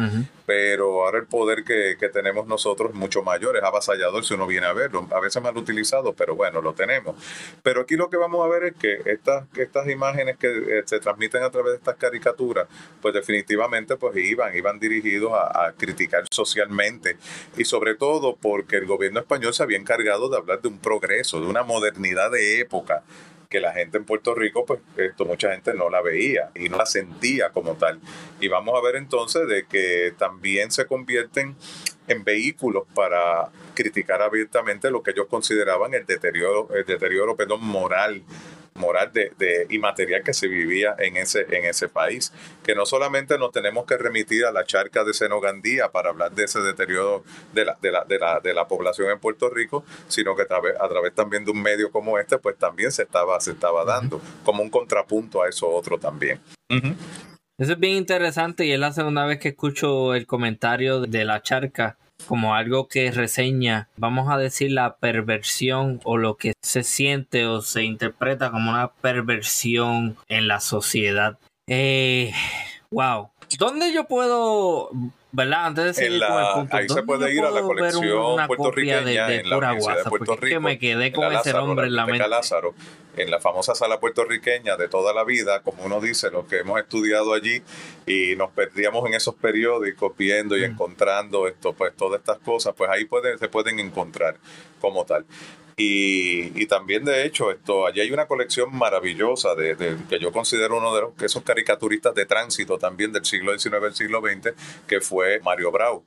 Pero ahora el poder que, que, tenemos nosotros es mucho mayor, es avasallador si uno viene a verlo. A veces mal utilizado, pero bueno, lo tenemos. Pero aquí lo que vamos a ver es que estas, estas imágenes que eh, se transmiten a través de estas caricaturas, pues definitivamente pues iban, iban dirigidos a, a criticar socialmente y sobre todo porque el gobierno español se había encargado de hablar de un progreso, de una modernidad de época que la gente en Puerto Rico, pues esto mucha gente no la veía y no la sentía como tal. Y vamos a ver entonces de que también se convierten en vehículos para criticar abiertamente lo que ellos consideraban el deterioro, el deterioro perdón, moral moral de, de, y material que se vivía en ese, en ese país. Que no solamente nos tenemos que remitir a la charca de Senogandía para hablar de ese deterioro de la, de la, de la, de la población en Puerto Rico, sino que a través, a través también de un medio como este, pues también se estaba, se estaba dando como un contrapunto a eso otro también. Eso es bien interesante y es la segunda vez que escucho el comentario de la charca como algo que reseña, vamos a decir, la perversión o lo que se siente o se interpreta como una perversión en la sociedad. Eh, wow. ¿Dónde yo puedo ¿verdad? Antes de seguir con el punto, ahí se puede ir a la colección puertorriqueña de, de en la Universidad de Puerto Rico. Que me quedé con ese nombre en la mente. Lázaro, en la famosa sala puertorriqueña de toda la vida, como uno dice, los que hemos estudiado allí y nos perdíamos en esos periódicos viendo y mm. encontrando esto, pues todas estas cosas, pues ahí puede, se pueden encontrar como tal. Y, también, de hecho, esto, allí hay una colección maravillosa de, que yo considero uno de los, esos caricaturistas de tránsito también del siglo XIX, del siglo XX, que fue Mario Brau.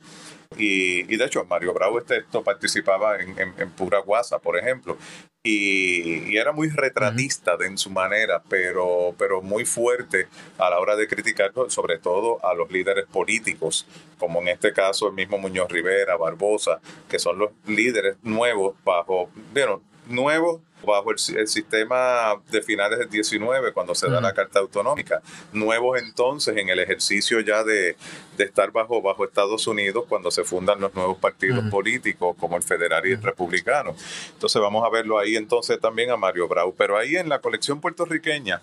Y, y, de hecho, Mario Bravo este, esto participaba en, en, Pura Guasa, por ejemplo. Y, era muy retratista en su manera, pero, pero muy fuerte a la hora de criticar, sobre todo a los líderes políticos, como en este caso el mismo Muñoz Rivera, Barbosa, que son los líderes nuevos bajo, bueno, nuevos bajo el, sistema de finales del 19, cuando se da la Carta Autonómica. Nuevos entonces en el ejercicio ya de, de, estar bajo, bajo Estados Unidos cuando se fundan los nuevos partidos políticos como el federal y el republicano. Entonces vamos a verlo ahí entonces también a Mario Brau. Pero ahí en la colección puertorriqueña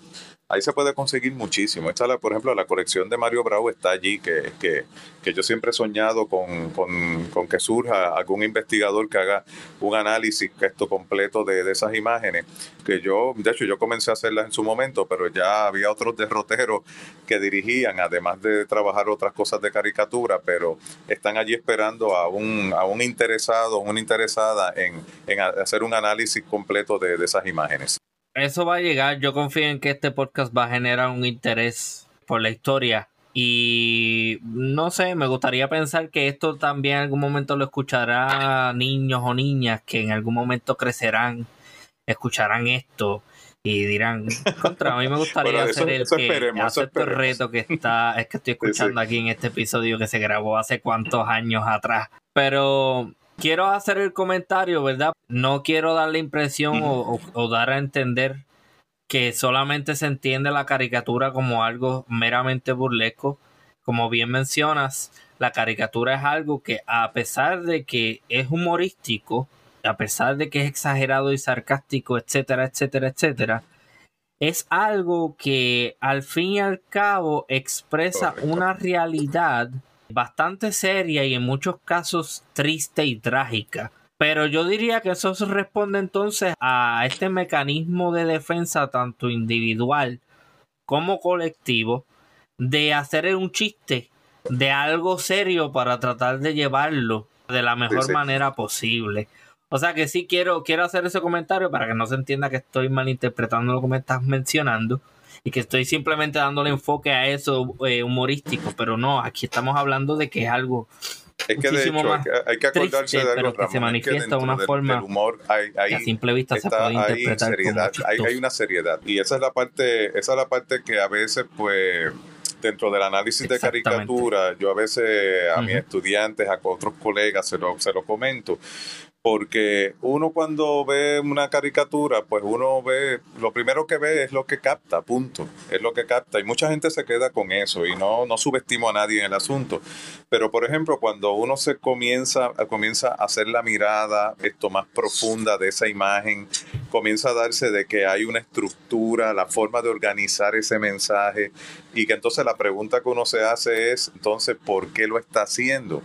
ahí se puede conseguir muchísimo. Esta, por ejemplo, la colección de Mario Bravo está allí, que, que, que yo siempre he soñado con, con, con, que surja algún investigador que haga un análisis esto completo de, de, esas imágenes, que yo, de hecho, yo comencé a hacerlas en su momento, pero ya había otros derroteros que dirigían, además de trabajar otras cosas de caricatura, pero están allí esperando a un, a un interesado, una interesada en, en hacer un análisis completo de, de esas imágenes. Eso va a llegar. Yo confío en que este podcast va a generar un interés por la historia. Y no sé, me gustaría pensar que esto también en algún momento lo escuchará niños o niñas que en algún momento crecerán escucharán esto y dirán, contra, a mí me gustaría hacer el que acepto el reto que está, es que estoy escuchando aquí en este episodio que se grabó hace cuántos años atrás. Pero quiero hacer el comentario, ¿verdad? No quiero dar la impresión o, dar a entender que solamente se entiende la caricatura como algo meramente burlesco. Como bien mencionas, la caricatura es algo que a pesar de que es humorístico, a pesar de que es exagerado y sarcástico, etcétera, etcétera, etcétera, es algo que al fin y al cabo expresa una realidad bastante seria y en muchos casos triste y trágica. Pero yo diría que eso responde entonces a este mecanismo de defensa tanto individual como colectivo de hacer un chiste de algo serio para tratar de llevarlo de la mejor manera posible. O sea que sí quiero, quiero hacer ese comentario para que no se entienda que estoy malinterpretando lo que me estás mencionando y que estoy simplemente dándole enfoque a eso eh, humorístico, pero no, aquí estamos hablando de que es algo es que de hecho hay que, acordarse de algo, que se manifiesta de una forma humor hay, hay, a simple vista se puede interpretar seriedad, hay, hay, una seriedad. Y esa es la parte esa es la parte que a veces pues dentro del análisis de caricatura yo a veces a mis estudiantes a otros colegas se lo, se lo comento porque uno cuando ve una caricatura, pues uno ve, lo primero que ve es lo que capta, punto, es lo que capta. Y mucha gente se queda con eso y no, no subestimo a nadie en el asunto. Pero, por ejemplo, cuando uno se comienza, comienza a hacer la mirada esto más profunda de esa imagen, comienza a darse de que hay una estructura, la forma de organizar ese mensaje y que entonces la pregunta que uno se hace es, entonces, ¿por qué lo está haciendo?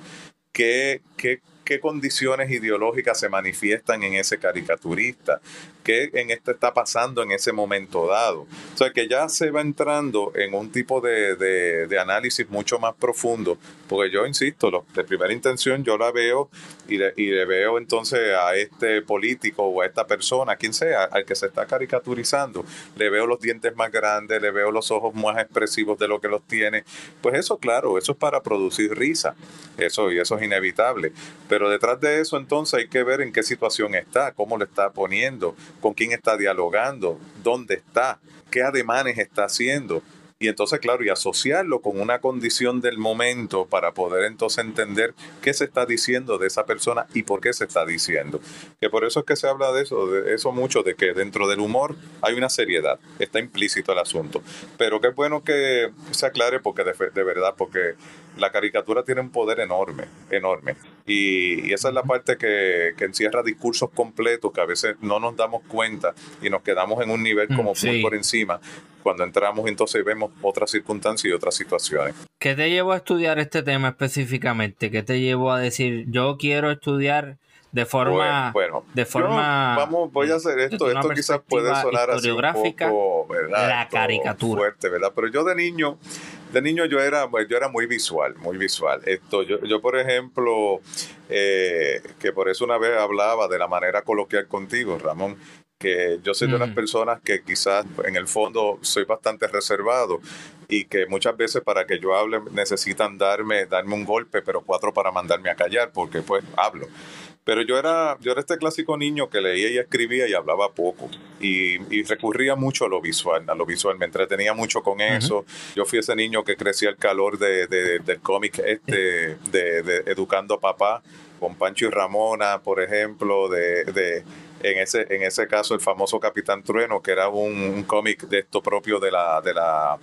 ¿Qué, qué qué condiciones ideológicas se manifiestan en ese caricaturista, qué en esto está pasando en ese momento dado. O sea, que ya se va entrando en un tipo de, análisis mucho más profundo, porque yo insisto, de primera intención yo la veo y le, veo entonces a este político o a esta persona, quien sea, al que se está caricaturizando, le veo los dientes más grandes, le veo los ojos más expresivos de lo que los tiene. Pues eso, claro, eso es para producir risa, eso y eso es inevitable. Pero detrás de eso entonces hay que ver en qué situación está, cómo lo está poniendo, con quién está dialogando, dónde está, qué ademanes está haciendo. Y entonces, claro, y asociarlo con una condición del momento para poder entonces entender qué se está diciendo de esa persona y por qué se está diciendo. Que por eso es que se habla de eso, de eso mucho, de que dentro del humor hay una seriedad, está implícito el asunto. Pero qué bueno que se aclare porque de, de verdad, porque la caricatura tiene un poder enorme, enorme. Y, esa es la parte que, encierra discursos completos que a veces no nos damos cuenta y nos quedamos en un nivel como mm, muy por encima. Cuando entramos entonces vemos otras circunstancias y otras situaciones. ¿Qué te llevó a estudiar este tema específicamente? ¿Qué te llevó a decir, yo quiero estudiar de forma bueno, de forma vamos voy a hacer esto esto quizás puede sonar así un poco ¿verdad? la caricatura fuerte verdad pero yo de niño de niño yo era, yo era muy visual, muy visual. Esto, yo, yo por ejemplo, eh, que por eso una vez hablaba de la manera coloquial contigo, Ramón, que yo soy de las personas que quizás en el fondo soy bastante reservado y que muchas veces para que yo hable necesitan darme, darme un golpe, pero cuatro para mandarme a callar, porque pues hablo. Pero yo era, yo era este clásico niño que leía y escribía y hablaba poco. Y, recurría mucho a lo visual, a lo visual. Me entretenía mucho con eso. Yo fui ese niño que crecía el calor de, del cómic este, de, Educando a Papá, con Pancho y Ramona, por ejemplo, de, en ese, en ese caso el famoso Capitán Trueno, que era un, un cómic de esto propio de la, de la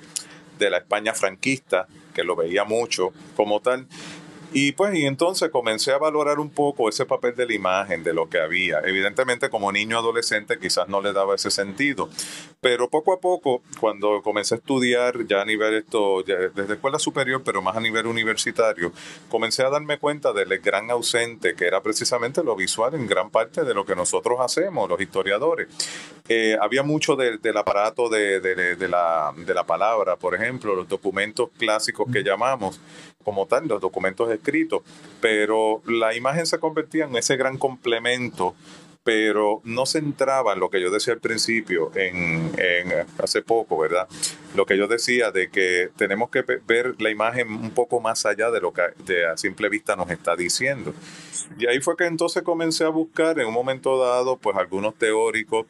de la España franquista, que lo veía mucho como tal. Y pues, y entonces comencé a valorar un poco ese papel de la imagen, de lo que había. Evidentemente, como niño adolescente, quizás no le daba ese sentido. Pero poco a poco, cuando comencé a estudiar ya a nivel esto, desde escuela superior, pero más a nivel universitario, comencé a darme cuenta del gran ausente que era precisamente lo visual en gran parte de lo que nosotros hacemos, los historiadores. Eh, había mucho del aparato de, de, la, de la palabra, por ejemplo, los documentos clásicos que llamamos como tal, los documentos escritos, pero la imagen se convertía en ese gran complemento pero no se entraba en lo que yo decía al principio, en, hace poco, ¿verdad? Lo que yo decía de que tenemos que ver la imagen un poco más allá de lo que de a simple vista nos está diciendo. Y ahí fue que entonces comencé a buscar en un momento dado, pues algunos teóricos,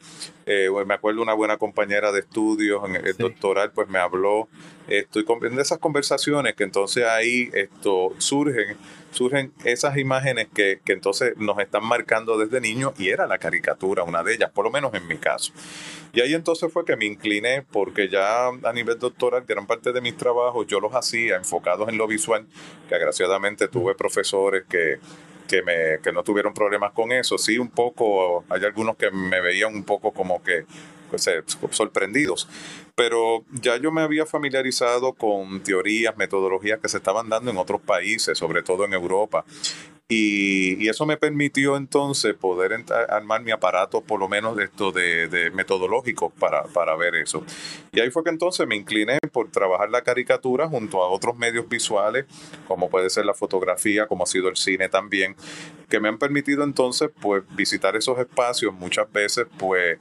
eh, me acuerdo una buena compañera de estudios en el doctoral, pues me habló, estoy de esas conversaciones que entonces ahí esto surgen surgen esas imágenes que, que, entonces nos están marcando desde niño y era la caricatura, una de ellas, por lo menos en mi caso. Y ahí entonces fue que me incliné porque ya a nivel doctoral, gran parte de mis trabajos yo los hacía enfocados en lo visual, que agraciadamente tuve profesores que, que, me, que no tuvieron problemas con eso. Sí, un poco, hay algunos que me veían un poco como que sorprendidos. Pero ya yo me había familiarizado con teorías, metodologías que se estaban dando en otros países, sobre todo en Europa. Y, eso me permitió entonces poder armar mi aparato, por lo menos de esto de, metodológico, para, para, ver eso. Y ahí fue que entonces me incliné por trabajar la caricatura junto a otros medios visuales, como puede ser la fotografía, como ha sido el cine también, que me han permitido entonces pues visitar esos espacios muchas veces pues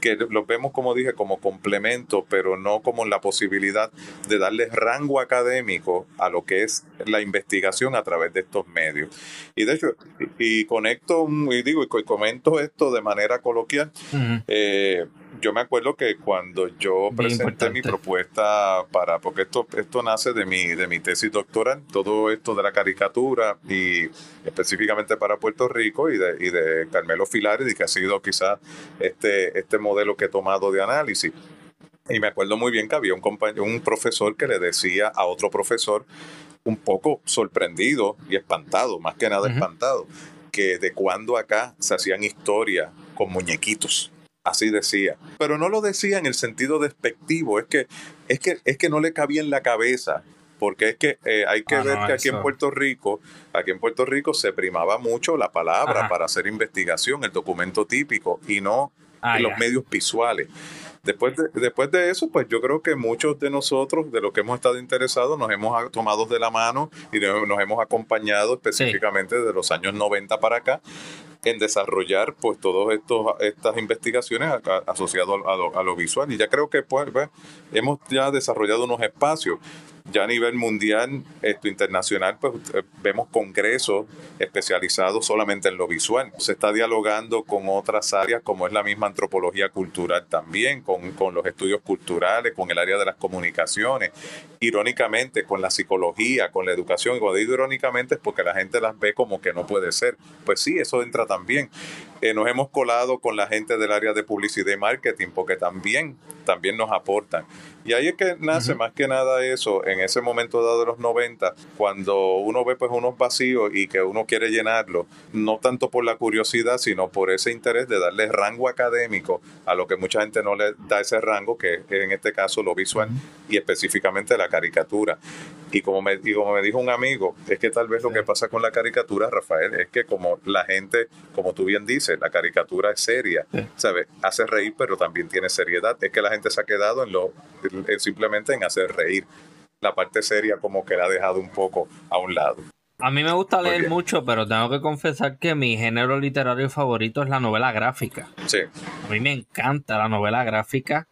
que los vemos, como dije, como complemento, pero no como la posibilidad de darle rango académico a lo que es la investigación a través de estos medios. Y de hecho, y, conecto, y digo, y comento esto de manera coloquial, yo me acuerdo que cuando yo presenté mi propuesta para, porque esto, esto nace de mi, de mi tesis doctoral, todo esto de la caricatura y específicamente para Puerto Rico y de, y de Carmelo Filari, que ha sido quizás este, este modelo que he tomado de análisis. Y me acuerdo muy bien que había un, compañero, un profesor que le decía a otro profesor, un poco sorprendido y espantado, más que nada espantado, que de cuando acá se hacían historias con muñequitos Así decía. Pero no lo decía en el sentido despectivo, es que, es que, es que no le cabía en la cabeza. Porque es que eh, hay que ah, ver que aquí en Puerto Rico, aquí en Puerto Rico se primaba mucho la palabra para hacer investigación, el documento típico, y no ah, los medios visuales. Después de, después de eso, pues yo creo que muchos de nosotros, de los que hemos estado interesados, nos hemos tomado de la mano y nos hemos acompañado específicamente de los años 90 para acá en desarrollar pues todas estas investigaciones asociadas a lo, visual. Y ya creo que pues, hemos ya desarrollado unos espacios ya a nivel mundial, esto internacional, pues eh, vemos congresos especializados solamente en lo visual. Se está dialogando con otras áreas como es la misma antropología cultural también, con, con los estudios culturales, con el área de las comunicaciones, irónicamente con la psicología, con la educación. Y cuando digo irónicamente es porque la gente las ve como que no puede ser. Pues sí, eso entra también. Eh, nos hemos colado con la gente del área de publicidad y marketing porque también, también nos aportan. Y ahí es que nace más que nada eso, en ese momento dado de los 90, cuando uno ve pues unos vacíos y que uno quiere llenarlo, no tanto por la curiosidad, sino por ese interés de darle rango académico a lo que mucha gente no le da ese rango, que es en este caso lo visual y específicamente la caricatura. Y como, me, y como me dijo un amigo, es que tal vez lo que pasa con la caricatura, Rafael, es que como la gente, como tú bien dices, la caricatura es seria, ¿sabes? Hace reír, pero también tiene seriedad. Es que la gente se ha quedado en lo simplemente en hacer reír. La parte seria como que la ha dejado un poco a un lado. A mí me gusta leer mucho, pero tengo que confesar que mi género literario favorito es la novela gráfica. Sí. A mí me encanta la novela gráfica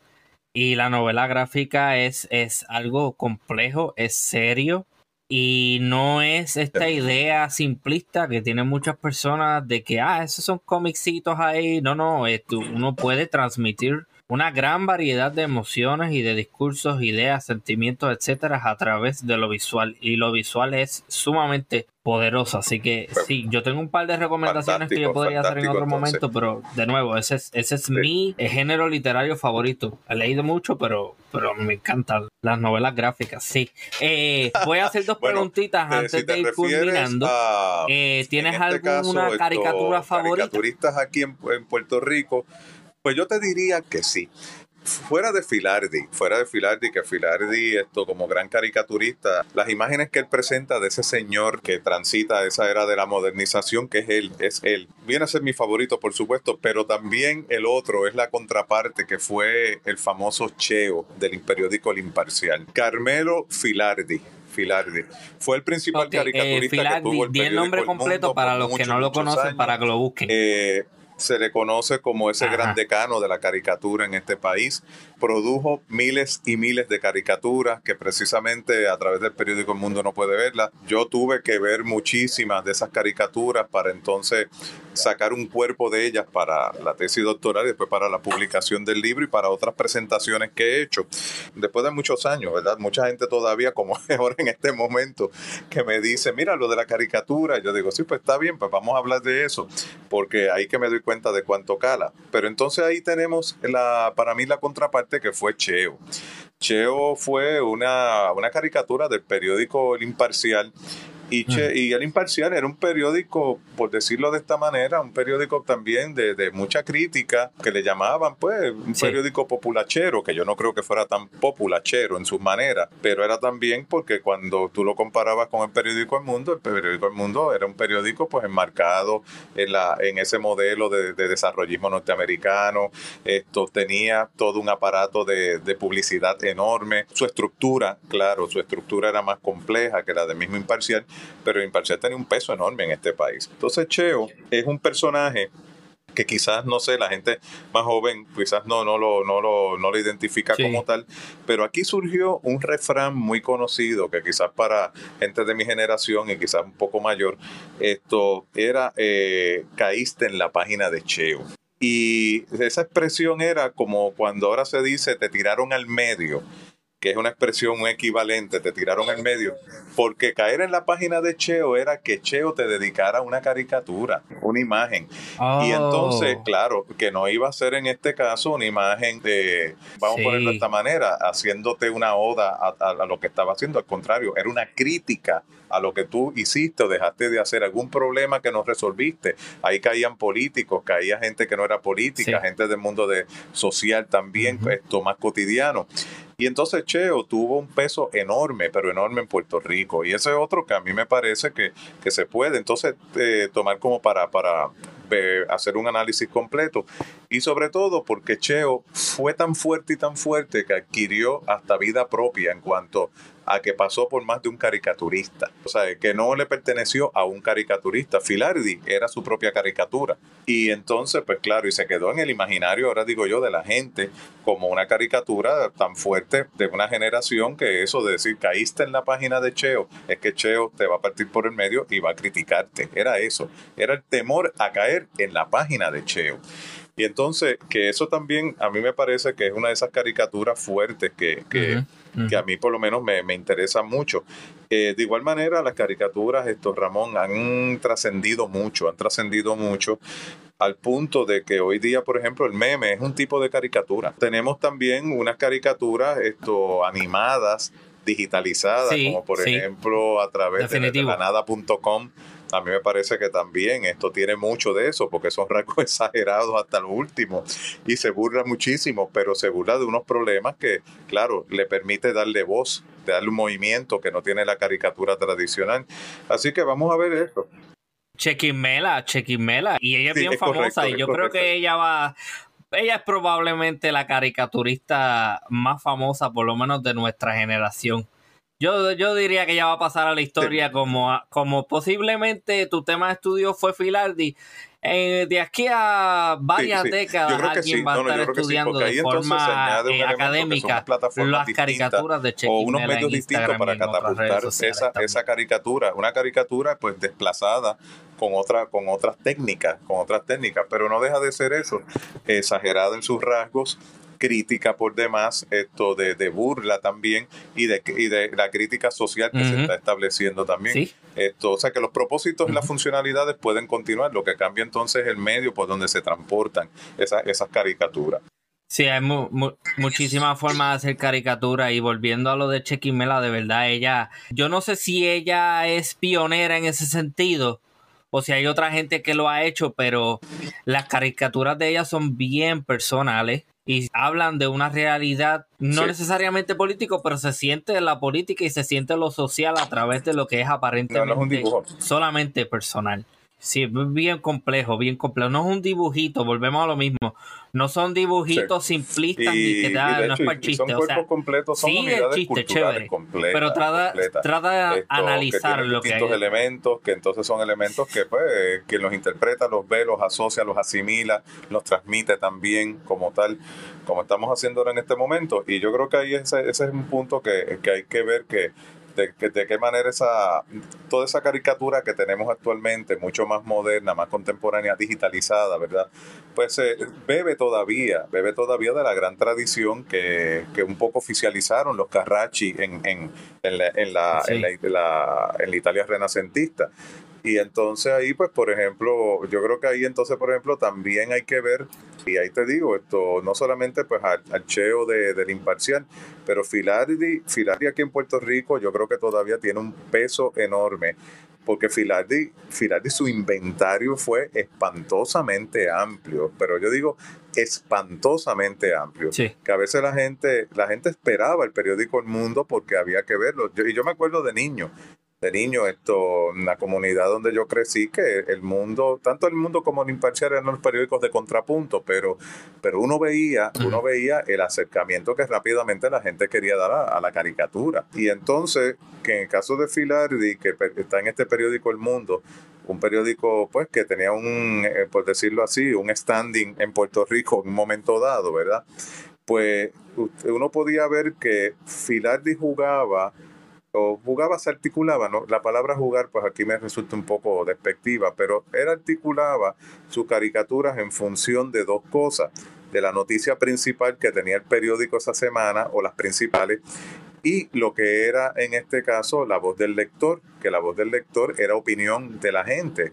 y la novela gráfica es, es algo complejo, es serio y no es esta idea simplista que tienen muchas personas de que, ah, esos son comicitos ahí. No, no, uno puede transmitir una gran variedad de emociones y de discursos, ideas, sentimientos, etcétera, a través de lo visual. Y lo visual es sumamente poderoso. Así que sí, yo tengo un par de recomendaciones que yo podría hacer en otro momento, pero de nuevo, ese es, ese es mi género literario favorito. He leído mucho, pero, pero me encantan las novelas gráficas. Sí. Eh, voy a hacer dos preguntitas antes de ir culminando. Eh, ¿Tienes este alguna caricatura favorita? Caricaturistas aquí en Puerto Rico pues yo te diría que sí. Fuera de Filardi, fuera de Filardi, que Filardi, esto como gran caricaturista, las imágenes que él presenta de ese señor que transita esa era de la modernización, que es él, es él. Viene a ser mi favorito, por supuesto, pero también el otro es la contraparte, que fue el famoso Cheo del periódico El Imparcial. Carmelo Filardi. Filardi. Fue el principal caricaturista eh, que tuvo el, el nombre completo para los que no lo conocen, para que lo busquen. Eh, se le conoce como ese gran decano de la caricatura en este país. Produjo miles y miles de caricaturas que precisamente a través del periódico El Mundo no puede verlas. Yo tuve que ver muchísimas de esas caricaturas para entonces sacar un cuerpo de ellas para la tesis doctoral y después para la publicación del libro y para otras presentaciones que he hecho. Después de muchos años, ¿verdad? Mucha gente todavía, como ahora en este momento, que me dice, mira, lo de la caricatura. Yo digo, sí, pues está bien, pues vamos a hablar de eso, porque ahí que me doy cuenta de cuánto cala. Pero entonces ahí tenemos la, para mí la contraparte que fue Cheo. Cheo fue una, una caricatura del periódico El Imparcial y, y, El Imparcial era un periódico, por decirlo de esta manera, un periódico también de, de mucha crítica, que le llamaban, pues, un periódico populachero, que yo no creo que fuera tan populachero en su manera, pero era también porque cuando tú lo comparabas con el periódico El Mundo, el periódico El Mundo era un periódico, pues, enmarcado en, la, en ese modelo de, de desarrollismo norteamericano, esto tenía todo un aparato de, de publicidad enorme, su estructura, claro, su estructura era más compleja que la del mismo Imparcial, pero Imparcial tenía un peso enorme en este país. Entonces Cheo es un personaje que quizás, no sé, la gente más joven quizás no, no, lo, no, lo, no lo identifica como tal, pero aquí surgió un refrán muy conocido que quizás para gente de mi generación y quizás un poco mayor, esto era eh, caíste en la página de Cheo. Y esa expresión era como cuando ahora se dice te tiraron al medio que es una expresión equivalente, te tiraron en medio, porque caer en la página de Cheo era que Cheo te dedicara una caricatura, una imagen. Y entonces, oh. claro, que no iba a ser en este caso una imagen de, vamos a ponerlo de esta manera, haciéndote una oda a, lo que estaba haciendo, al contrario, era una crítica a lo que tú hiciste o dejaste de hacer, algún problema que no resolviste. Ahí caían políticos, caía gente que no era política, gente del mundo de social también, esto más cotidiano. Y entonces Cheo tuvo un peso enorme, pero enorme en Puerto Rico. Y ese es otro que a mí me parece que, que se puede entonces eh, tomar como para, para hacer un análisis completo. Y sobre todo porque Cheo fue tan fuerte y tan fuerte que adquirió hasta vida propia en cuanto a que pasó por más de un caricaturista. O sea, que no le perteneció a un caricaturista. Filardi era su propia caricatura. Y entonces, pues claro, y se quedó en el imaginario, ahora digo yo, de la gente como una caricatura tan fuerte de una generación que eso de decir caíste en la página de Cheo, es que Cheo te va a partir por el medio y va a criticarte. Era eso. Era el temor a caer en la página de Cheo. Y entonces, que eso también a mí me parece que es una de esas caricaturas fuertes que, que, que a mí por lo menos me, me interesa mucho. Eh, de igual manera, las caricaturas, esto, Ramón, han trascendido mucho, han trascendido mucho al punto de que hoy día, por ejemplo, el meme es un tipo de caricatura. Tenemos también unas caricaturas esto, animadas, digitalizadas, como por ejemplo a través de, de lanada.com a mí me parece que también esto tiene mucho de eso, porque son rasgos exagerados hasta lo último y se burla muchísimo, pero se burla de unos problemas que, claro, le permite darle voz, darle un movimiento que no tiene la caricatura tradicional. Así que vamos a ver esto. Chequimela, Chequimela, y ella es bien famosa y yo creo que ella va, ella es probablemente la caricaturista más famosa, por lo menos de nuestra generación. Yo, yo diría que ya va a pasar a la historia como, como posiblemente tu tema de estudio fue Filardi. Eh, de aquí a varias décadas alguien va a estar estudiando de forma eh, académica. las caricaturas de Chequi o unos medios distintos para catapultar esa, esa caricatura, una caricatura pues desplazada con otra, con otras técnicas, con otras técnicas, pero no deja de ser eso, exagerado en sus rasgos, crítica por demás, esto de, de burla también y de, y de la crítica social que se está estableciendo también. Esto, o sea que los propósitos y las funcionalidades pueden continuar, lo que cambia entonces es el medio por donde se transportan esas, esas caricaturas. Sí, hay muchísimas formas de hacer caricatura y volviendo a lo de Chequimela, de verdad, ella, yo no sé si ella es pionera en ese sentido, o si hay otra gente que lo ha hecho, pero las caricaturas de ella son bien personales y hablan de una realidad no necesariamente político, pero se siente la política y se siente lo social a través de lo que es aparentemente solamente personal. Sí, bien complejo, bien complejo. No es un dibujito, volvemos a lo mismo. No son dibujitos simplistas ni que da, no es para chiste. Son cuerpos completos, son sí, unidades chiste, chévere, completas. Pero trata, trata de analizar lo que hay. elementos que entonces son elementos que pues quien los interpreta, los ve, los asocia, los asimila, los transmite también como tal, como estamos haciendo ahora en este momento. Y yo creo que ahí ese, ese es un punto que, que hay que ver que de, de, qué manera esa, toda esa caricatura que tenemos actualmente, mucho más moderna, más contemporánea, digitalizada, ¿verdad? Pues eh, bebe todavía, bebe todavía de la gran tradición que, que un poco oficializaron los Carracci en, en, en, la, en, la, en, la, en la Italia renacentista. Y entonces ahí, pues, por ejemplo, yo creo que ahí entonces, por ejemplo, también hay que ver, y ahí te digo, esto no solamente pues al, cheo de, del imparcial, pero Filardi, Filardi aquí en Puerto Rico yo creo que todavía tiene un peso enorme, porque Filardi, Filardi su inventario fue espantosamente amplio, pero yo digo espantosamente amplio, que a veces la gente, la gente esperaba el periódico El Mundo porque había que verlo, y yo me acuerdo de niño, de niño, esto, en la comunidad donde yo crecí, que el mundo, tanto el mundo como el imparcial eran los periódicos de contrapunto, pero, pero uno veía, uno veía el acercamiento que rápidamente la gente quería dar a, la caricatura. Y entonces, que en el caso de Filardi, que está en este periódico El Mundo, un periódico pues que tenía un, eh, por decirlo así, un standing en Puerto Rico en un momento dado, ¿verdad? Pues uno podía ver que Filardi jugaba o jugaba, se articulaba, ¿no? La palabra jugar, pues aquí me resulta un poco despectiva, pero él articulaba sus caricaturas en función de dos cosas, de la noticia principal que tenía el periódico esa semana, o las principales, y lo que era en este caso la voz del lector, que la voz del lector era opinión de la gente.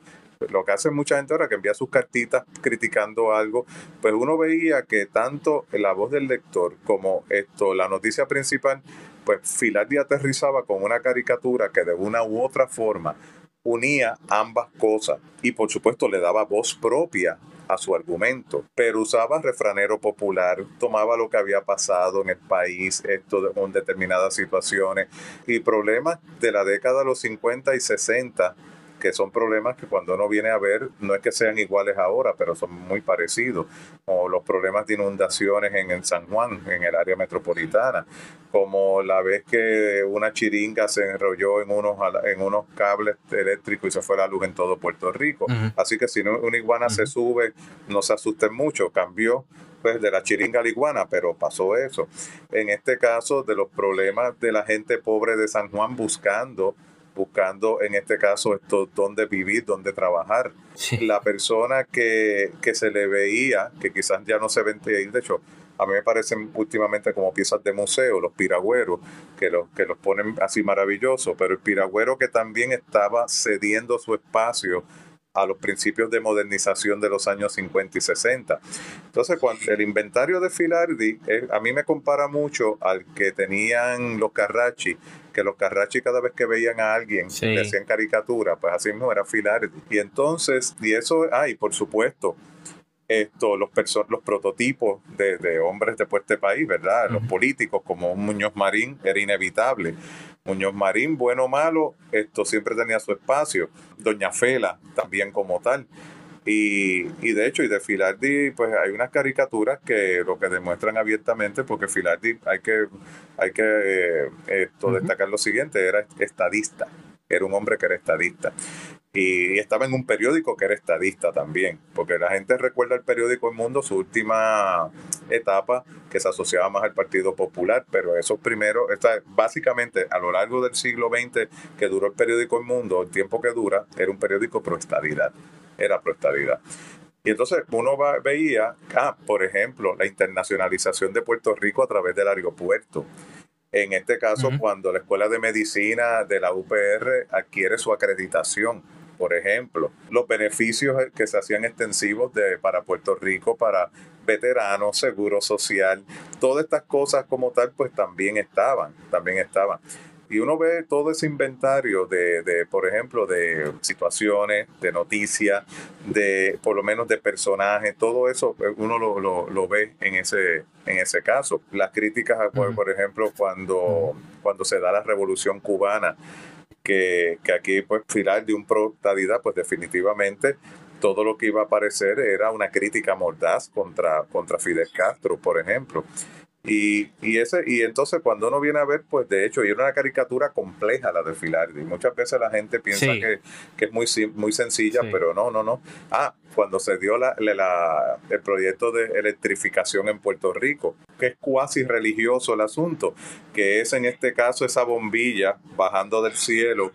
Lo que hace mucha gente ahora que envía sus cartitas criticando algo, pues uno veía que tanto la voz del lector como esto, la noticia principal, pues Filardi aterrizaba con una caricatura que de una u otra forma unía ambas cosas y por supuesto le daba voz propia a su argumento, pero usaba refranero popular, tomaba lo que había pasado en el país, esto con determinadas situaciones y problemas de la década de los 50 y 60 que son problemas que cuando uno viene a ver, no es que sean iguales ahora, pero son muy parecidos, como los problemas de inundaciones en San Juan, en el área metropolitana, como la vez que una chiringa se enrolló en unos, en unos cables eléctricos y se fue la luz en todo Puerto Rico. Así que si una iguana se sube, no se asusten mucho, cambió pues, de la chiringa a la iguana, pero pasó eso. En este caso, de los problemas de la gente pobre de San Juan buscando buscando en este caso esto, dónde vivir, dónde trabajar. La persona que, que, se le veía, que quizás ya no se ven, de hecho, a mí me parecen últimamente como piezas de museo, los piragüeros, que los, que los ponen así maravillosos, pero el piragüero que también estaba cediendo su espacio a los principios de modernización de los años 50 y 60. Entonces, cuando el inventario de Filardi eh, a mí me compara mucho al que tenían los Carracci, que los Carracci cada vez que veían a alguien le hacían caricatura, pues así mismo era Filardi. Y entonces, y eso, ay, por supuesto, esto, los, los prototipos de, hombres de este país, ¿verdad? Los políticos como Muñoz Marín era inevitable. Muñoz Marín, bueno o malo, esto siempre tenía su espacio. Doña Fela también como tal. Y, de hecho, y de Filardi, pues hay unas caricaturas que lo que demuestran abiertamente, porque Filardi hay que, hay que eh, esto, destacar lo siguiente, era estadista, era un hombre que era estadista y estaba en un periódico que era estadista también, porque la gente recuerda el periódico El Mundo, su última etapa, que se asociaba más al Partido Popular, pero esos primeros, básicamente a lo largo del siglo XX que duró el periódico El Mundo, el tiempo que dura, era un periódico pro estadidad, era pro estadidad. Y entonces uno veía, ah, por ejemplo, la internacionalización de Puerto Rico a través del aeropuerto. En este caso, cuando la Escuela de Medicina de la UPR adquiere su acreditación por ejemplo, los beneficios que se hacían extensivos de, para Puerto Rico, para veteranos, seguro social, todas estas cosas como tal, pues también estaban, también estaban. Y uno ve todo ese inventario de, de por ejemplo, de situaciones, de noticias, de por lo menos de personajes, todo eso eh, uno lo, lo, ve en ese, en ese caso. Las críticas, por, por ejemplo, cuando, cuando se da la revolución cubana, que, que aquí pues filar de un pro pues definitivamente todo lo que iba a aparecer era una crítica mordaz contra, contra Fidel Castro, por ejemplo. Y, y, ese, y entonces cuando uno viene a ver, pues de hecho, y era una caricatura compleja la de Filardi. Muchas veces la gente piensa que, que, es muy, muy sencilla, pero no, no, no. Ah, cuando se dio la, la, el proyecto de electrificación en Puerto Rico, que es cuasi religioso el asunto, que es en este caso esa bombilla bajando del cielo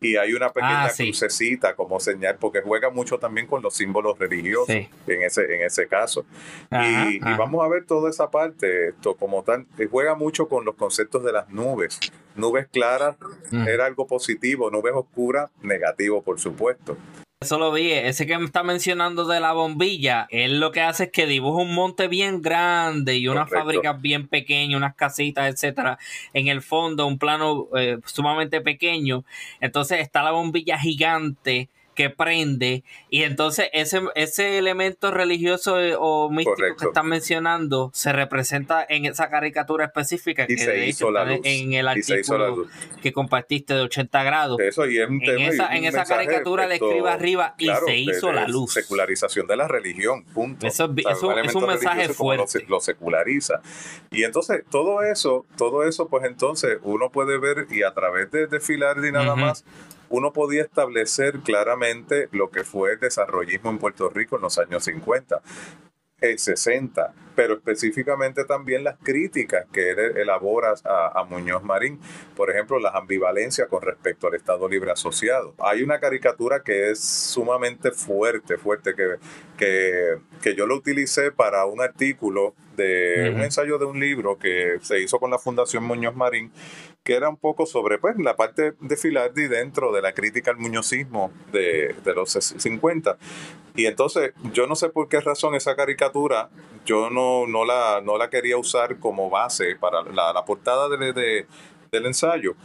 y hay una pequeña ah, crucecita como señal, porque juega mucho también con los símbolos religiosos en, ese, en ese caso. y, vamos a ver toda esa parte, esto como tal, juega mucho con los conceptos de las nubes. Nubes claras mm. era algo positivo, nubes oscuras, negativo, por supuesto. Eso lo vi. Ese que me está mencionando de la bombilla, él lo que hace es que dibuja un monte bien grande y unas fábricas bien pequeñas, unas casitas, etcétera. En el fondo, un plano eh, sumamente pequeño. Entonces está la bombilla gigante que prende y entonces ese, ese elemento religioso eh, o místico que están mencionando se representa en esa caricatura específica que de hecho en el artículo que compartiste de 80 grados. Eso y en, esa, en esa caricatura le escribe arriba y se hizo la luz. Secularización de la religión, punto. Eso, es un mensaje fuerte. Lo, seculariza. Y entonces todo eso, todo eso pues entonces uno puede ver y a través de, de Filardi nada más uno podía establecer claramente lo que fue el desarrollismo en Puerto Rico en los años 50. el 60, pero específicamente también las críticas que él elabora a, Muñoz Marín, por ejemplo, las ambivalencias con respecto al Estado Libre Asociado. Hay una caricatura que es sumamente fuerte, fuerte, que, que, que yo lo utilicé para un artículo de un ensayo de un libro que se hizo con la Fundación Muñoz Marín que era un poco sobre pues, la parte de Filardi dentro de la crítica al muñozismo de, de, los 50. Y entonces, yo no sé por qué razón esa caricatura, yo no, no, la, no la quería usar como base para la, la portada de, del ensayo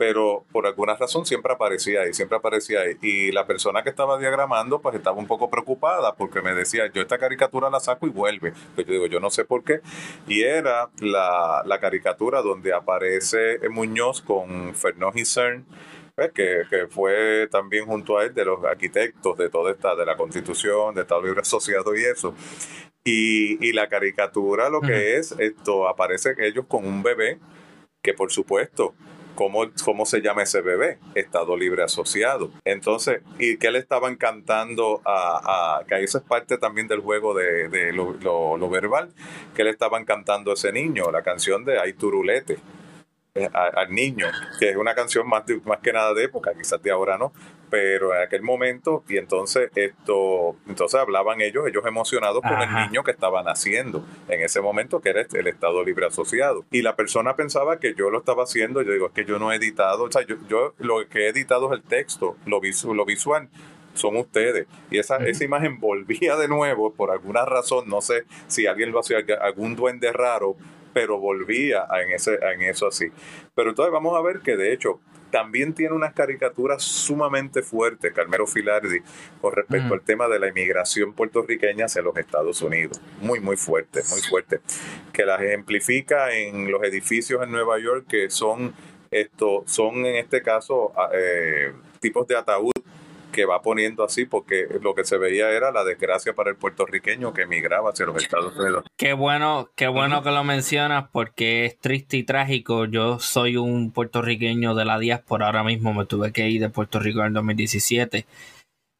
pero por alguna razón siempre aparecía ahí, siempre aparecía ahí. Y la persona que estaba diagramando, pues estaba un poco preocupada porque me decía, yo esta caricatura la saco y vuelve. Pues yo digo, yo no sé por qué. Y era la, la caricatura donde aparece Muñoz con Fernó Cern, pues, que, que, fue también junto a él de los arquitectos de toda esta, de la constitución, de Estado Libre Asociado y eso. Y, y la caricatura lo que es, esto aparece ellos con un bebé que por supuesto ¿Cómo, ¿Cómo se llama ese bebé? Estado libre asociado. Entonces, ¿y qué le estaban cantando a, a que eso es parte también del juego de, de lo, verbal? ¿Qué le estaban cantando a ese niño? La canción de Ay Turulete. Eh, al niño, que es una canción más, más que nada de época, quizás de ahora no, pero en aquel momento, y entonces esto, entonces hablaban ellos, ellos emocionados con el niño que estaban haciendo en ese momento, que era el Estado Libre Asociado. Y la persona pensaba que yo lo estaba haciendo, yo digo, es que yo no he editado, o sea, yo, yo lo que he editado es el texto, lo, lo visual, son ustedes. Y esa, esa imagen volvía de nuevo, por alguna razón, no sé si alguien lo hacía, algún duende raro pero volvía en, ese, en eso así. Pero entonces vamos a ver que de hecho también tiene unas caricaturas sumamente fuertes, Carmelo Filardi, con respecto al tema de la inmigración puertorriqueña hacia los Estados Unidos. Muy, muy fuerte, muy fuerte. Que las ejemplifica en los edificios en Nueva York que son, esto, son en este caso eh, tipos de ataúd que va poniendo así porque lo que se veía era la desgracia para el puertorriqueño que emigraba hacia los Estados Unidos. Qué bueno, qué bueno que lo mencionas porque es triste y trágico. Yo soy un puertorriqueño de la diáspora, ahora mismo me tuve que ir de Puerto Rico en el 2017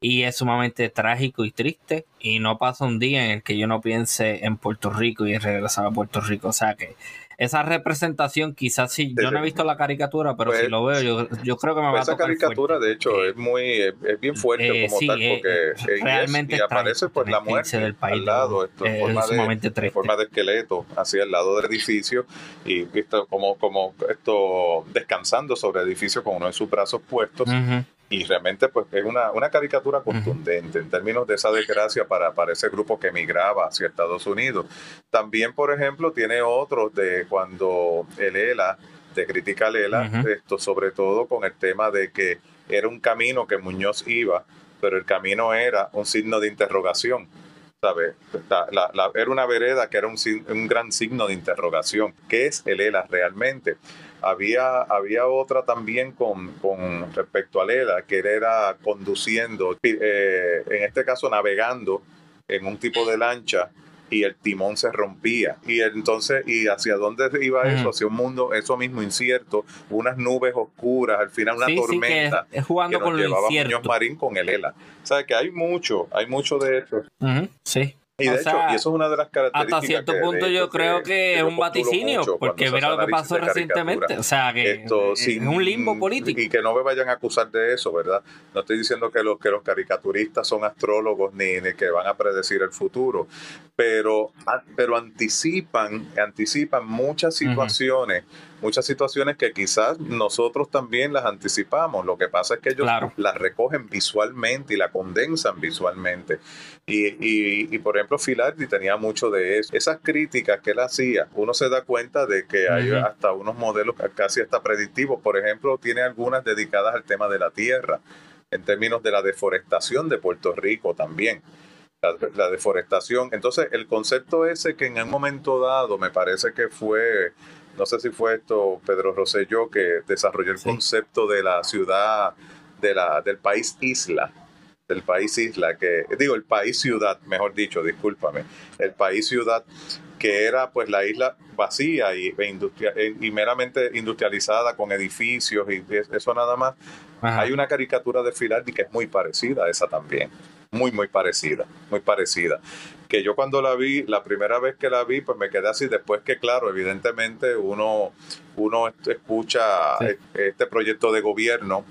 y es sumamente trágico y triste y no pasa un día en el que yo no piense en Puerto Rico y en regresar a Puerto Rico. O sea que esa representación, quizás sí, yo no he visto la caricatura, pero si pues, lo veo, yo, yo creo que me va a tocar Esa caricatura, de hecho, es muy, es, bien fuerte eh, como tal, porque eh, realmente y, aparece pues la muerte del país, al lado, esto, en, forma de, forma de esqueleto, así al lado del edificio, y visto como, como esto descansando sobre el edificio con uno de sus brazos puestos, y realmente pues es una, una caricatura contundente en términos de esa desgracia para, para ese grupo que emigraba hacia Estados Unidos. También, por ejemplo, tiene otros de cuando el ELA, de crítica al ELA, esto sobre todo con el tema de que era un camino que Muñoz iba, pero el camino era un signo de interrogación. ¿Sabe? era una vereda que era un, un gran signo de interrogación. ¿Qué es el ELA realmente? Había, había otra también con, con respecto a Lela, que era conduciendo, eh, en este caso navegando en un tipo de lancha y el timón se rompía. Y entonces, ¿y hacia dónde iba eso? Hacia un mundo, eso mismo incierto, unas nubes oscuras, al final una tormenta. es, jugando que con nos lo llevaba incierto. Marín con el ELA. O sea, que hay mucho, hay mucho de eso. sí. Y de hecho, y eso es una de las características. Hasta cierto punto yo creo que, es un vaticinio, porque mira lo que pasó recientemente. O sea, que es un limbo político. Y que no me vayan a acusar de eso, ¿verdad? No estoy diciendo que los, que los caricaturistas son astrólogos ni, ni que van a predecir el futuro, pero, pero anticipan, anticipan muchas situaciones muchas situaciones que quizás nosotros también las anticipamos. Lo que pasa es que ellos las recogen visualmente y la condensan visualmente. Y, y, y, por ejemplo, Filardi tenía mucho de eso. Esas críticas que él hacía, uno se da cuenta de que hay hasta unos modelos casi hasta predictivos. Por ejemplo, tiene algunas dedicadas al tema de la tierra, en términos de la deforestación de Puerto Rico también. La, la, deforestación. Entonces, el concepto ese que en un momento dado me parece que fue no sé si fue esto Pedro Rosselló que desarrolló el concepto de la ciudad, de la, del país isla, del país isla, que digo, el país ciudad, mejor dicho, discúlpame, el país ciudad, que era pues la isla vacía y, e y meramente industrializada con edificios y eso nada más. Hay una caricatura de Filardi que es muy parecida a esa también muy, muy parecida, muy parecida. Que yo cuando la vi, la primera vez que la vi, pues me quedé así, después que claro, evidentemente uno, uno escucha este proyecto de gobierno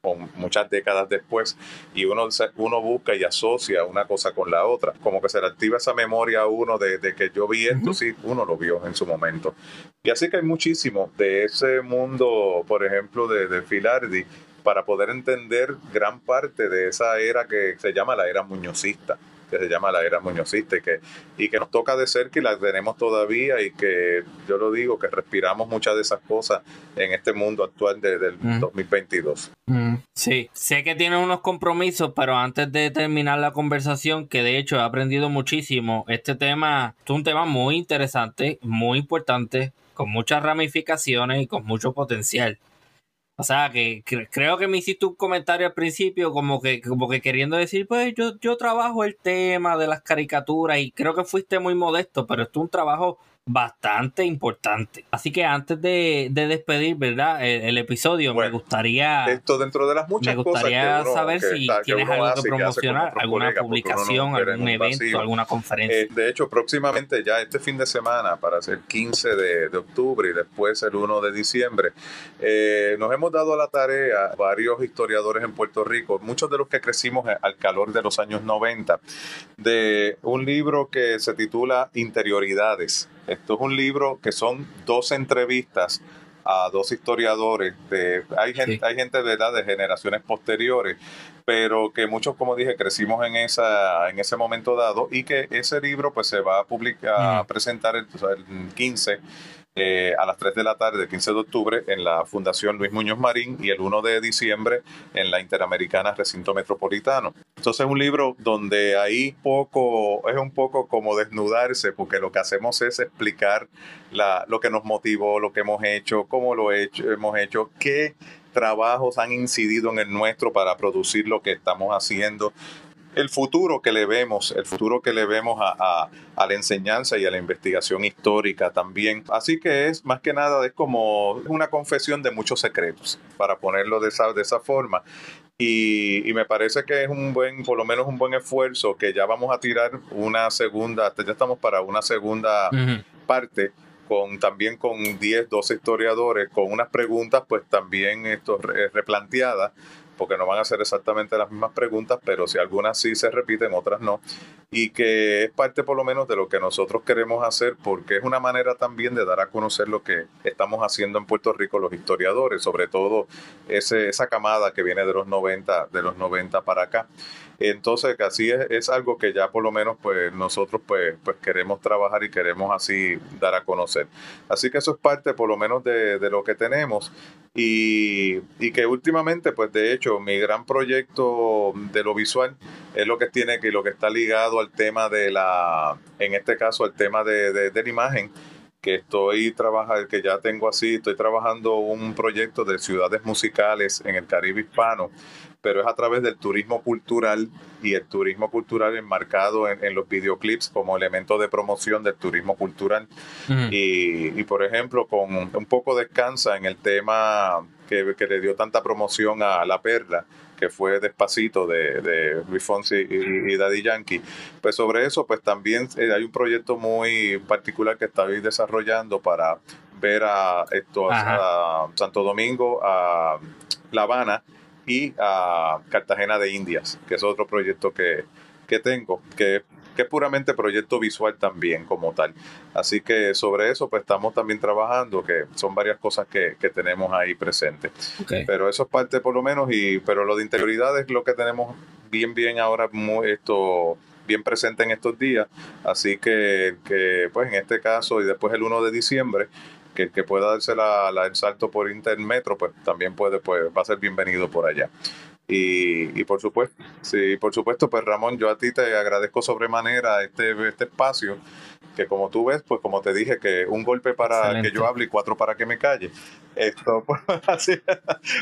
con muchas décadas después y uno, uno busca y asocia una cosa con la otra, como que se le activa esa memoria a uno de, que yo vi esto, sí, uno lo vio en su momento. Y así que hay muchísimo de ese mundo, por ejemplo, de, de Filardi, para poder entender gran parte de esa era que se llama la era muñozista que se llama la era muñozista y que, y que nos toca de cerca y la tenemos todavía y que yo lo digo, que respiramos muchas de esas cosas en este mundo actual de, del 2022. Sí, sé que tiene unos compromisos, pero antes de terminar la conversación, que de hecho he aprendido muchísimo, este tema es un tema muy interesante, muy importante, con muchas ramificaciones y con mucho potencial. O sea, que, creo que me hiciste un comentario al principio como que, como que queriendo decir, pues yo, yo trabajo el tema de las caricaturas y creo que fuiste muy modesto, pero esto es un trabajo bastante importante. Así que antes de, despedir, ¿verdad? El, episodio, me gustaría. Esto dentro de las muchas Me gustaría saber si tienes algo que promocionar, alguna publicación, algún evento, alguna conferencia. Eh, de hecho, próximamente, ya este fin de semana, para el 15 de, octubre y después el 1 de diciembre, eh, nos hemos dado a la tarea varios historiadores en Puerto Rico, muchos de los que crecimos al calor de los años 90, de un libro que se titula Interioridades esto es un libro que son dos entrevistas a dos historiadores. De, hay, gente, hay gente de edad de generaciones posteriores, pero que muchos, como dije, crecimos en, esa, en ese momento dado y que ese libro pues se va a publicar, a presentar el, el 15 eh, a las 3 de la tarde, el 15 de octubre, en la Fundación Luis Muñoz Marín y el 1 de diciembre en la Interamericana Recinto Metropolitano. Entonces es un libro donde ahí poco, es un poco como desnudarse, porque lo que hacemos es explicar la, lo que nos motivó, lo que hemos hecho, cómo lo hemos hecho, qué trabajos han incidido en el nuestro para producir lo que estamos haciendo el futuro que le vemos, el futuro que le vemos a, la enseñanza y a la investigación histórica también. Así que es más que nada, es como una confesión de muchos secretos, para ponerlo de esa, de esa forma. Y, me parece que es un buen, por lo menos un buen esfuerzo, que ya vamos a tirar una segunda, ya estamos para una segunda parte con también con 10, 12 historiadores, con unas preguntas pues también esto, replanteadas porque no van a ser exactamente las mismas preguntas, pero si algunas sí se repiten, otras no, y que es parte por lo menos de lo que nosotros queremos hacer, porque es una manera también de dar a conocer lo que estamos haciendo en Puerto Rico los historiadores, sobre todo esa camada que viene de los 90, de los 90 para acá. Entonces, así es, es, algo que ya por lo menos pues nosotros pues, pues queremos trabajar y queremos así dar a conocer. Así que eso es parte por lo menos de, de lo que tenemos y, y, que últimamente pues de hecho mi gran proyecto de lo visual es lo que tiene que lo que está ligado al tema de la, en este caso al tema de, de, de la imagen que estoy trabajando, que ya tengo así, estoy trabajando un proyecto de ciudades musicales en el Caribe hispano, pero es a través del turismo cultural y el turismo cultural enmarcado en, los videoclips como elemento de promoción del turismo cultural. y, por ejemplo, con un poco descansa en el tema que, que le dio tanta promoción a La Perla, que fue Despacito de, de Luis Fonsi y, Daddy Yankee. Pues sobre eso, pues también eh, hay un proyecto muy particular que estoy desarrollando para ver a, esto, a Santo Domingo, a La Habana y a Cartagena de Indias, que es otro proyecto que, que tengo, que que es puramente proyecto visual también como tal. Así que sobre eso pues estamos también trabajando, que son varias cosas que, tenemos ahí presentes. Pero eso es parte por lo menos, y pero lo de interioridad es lo que tenemos bien, bien ahora muy, esto bien presente en estos días. Así que, que pues en este caso y después el 1 de diciembre, que, que pueda darse la, el salto por Intermetro, pues también puede, pues va a ser bienvenido por allá. Y, y, por supuesto, sí, por supuesto, pues Ramón, yo a ti te agradezco sobremanera este, este espacio que como tú ves, pues como te dije, que un golpe para que yo hable y cuatro para que me calle. Esto, pues, así,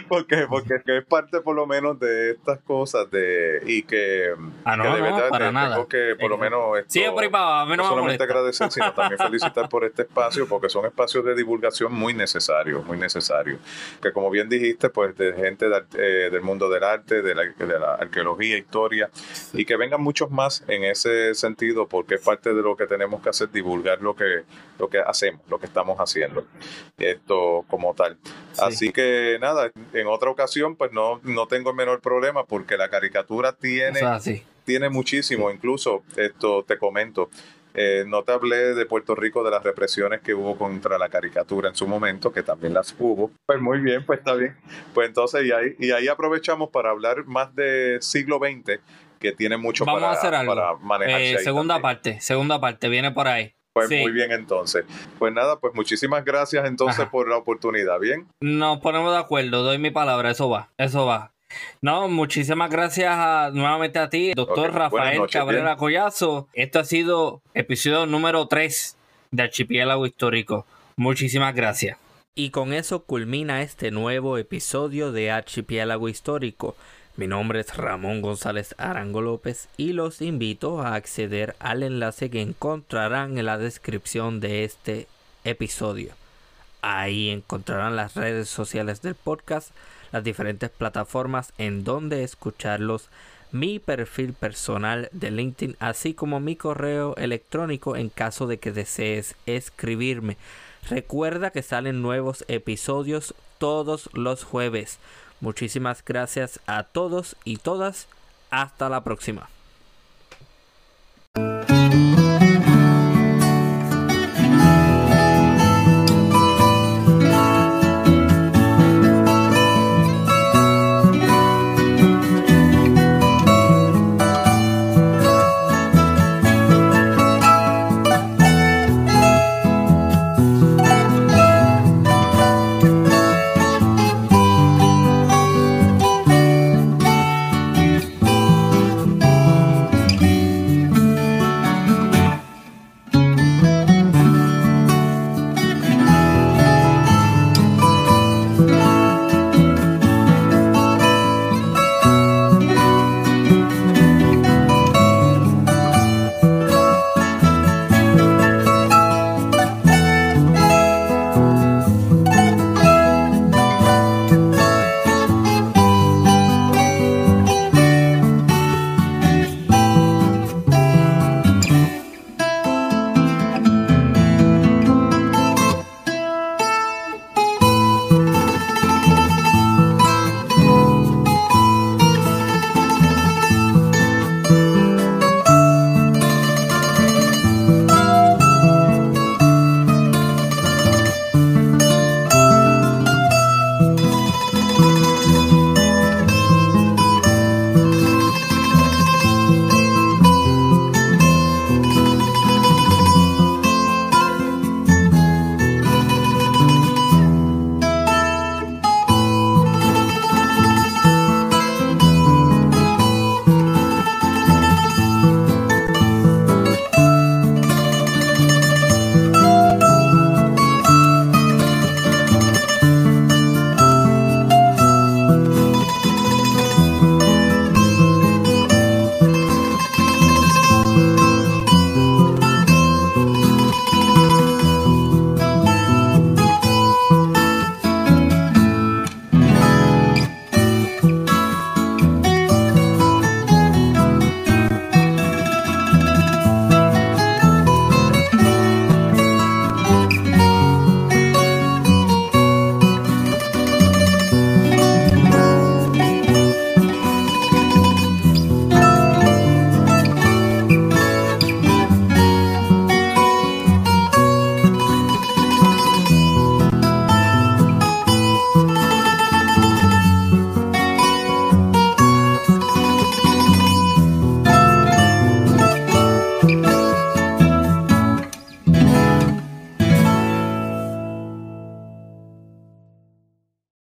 porque, porque es parte por lo menos de estas cosas de y que, ah, no, de verdad tengo que por lo menos esto, sí, a no, solamente agradecer, sino también felicitar por este espacio, porque son espacios de divulgación muy necesarios, muy necesarios. Que como bien dijiste, pues de gente eh, del mundo del arte, de la, de la arqueología, historia, y que vengan muchos más en ese sentido, porque es parte de lo que tenemos que hacer divulgar lo que, lo que hacemos, lo que estamos haciendo, esto como tal. Así que nada, en otra ocasión pues no, no tengo el menor problema porque la caricatura tiene, tiene muchísimo, incluso esto te comento. Eh, no te hablé de Puerto Rico, de las represiones que hubo contra la caricatura en su momento, que también las hubo. Pues muy bien, pues está bien. Pues entonces, y ahí, y ahí aprovechamos para hablar más de siglo XX, que tiene mucho Vamos para, a hacer algo. para manejarse. Eh, segunda parte, segunda parte, viene por ahí. Pues muy bien entonces. Pues nada, pues muchísimas gracias entonces por la oportunidad, ¿bien? Nos ponemos de acuerdo, doy mi palabra, eso va, eso va. No, muchísimas gracias nuevamente a ti, doctor Rafael Cabrera Collazo. Esto ha sido episodio número 3 de Archipiélago Histórico. Muchísimas gracias. Y con eso culmina este nuevo episodio de Archipiélago Histórico. Mi nombre es Ramón González Arango López y los invito a acceder al enlace que encontrarán en la descripción de este episodio. Ahí encontrarán las redes sociales del podcast, las diferentes plataformas en donde escucharlos, mi perfil personal de LinkedIn, así como mi correo electrónico en caso de que desees escribirme. Recuerda que salen nuevos episodios todos los jueves. Muchísimas gracias a todos y todas. Hasta la próxima.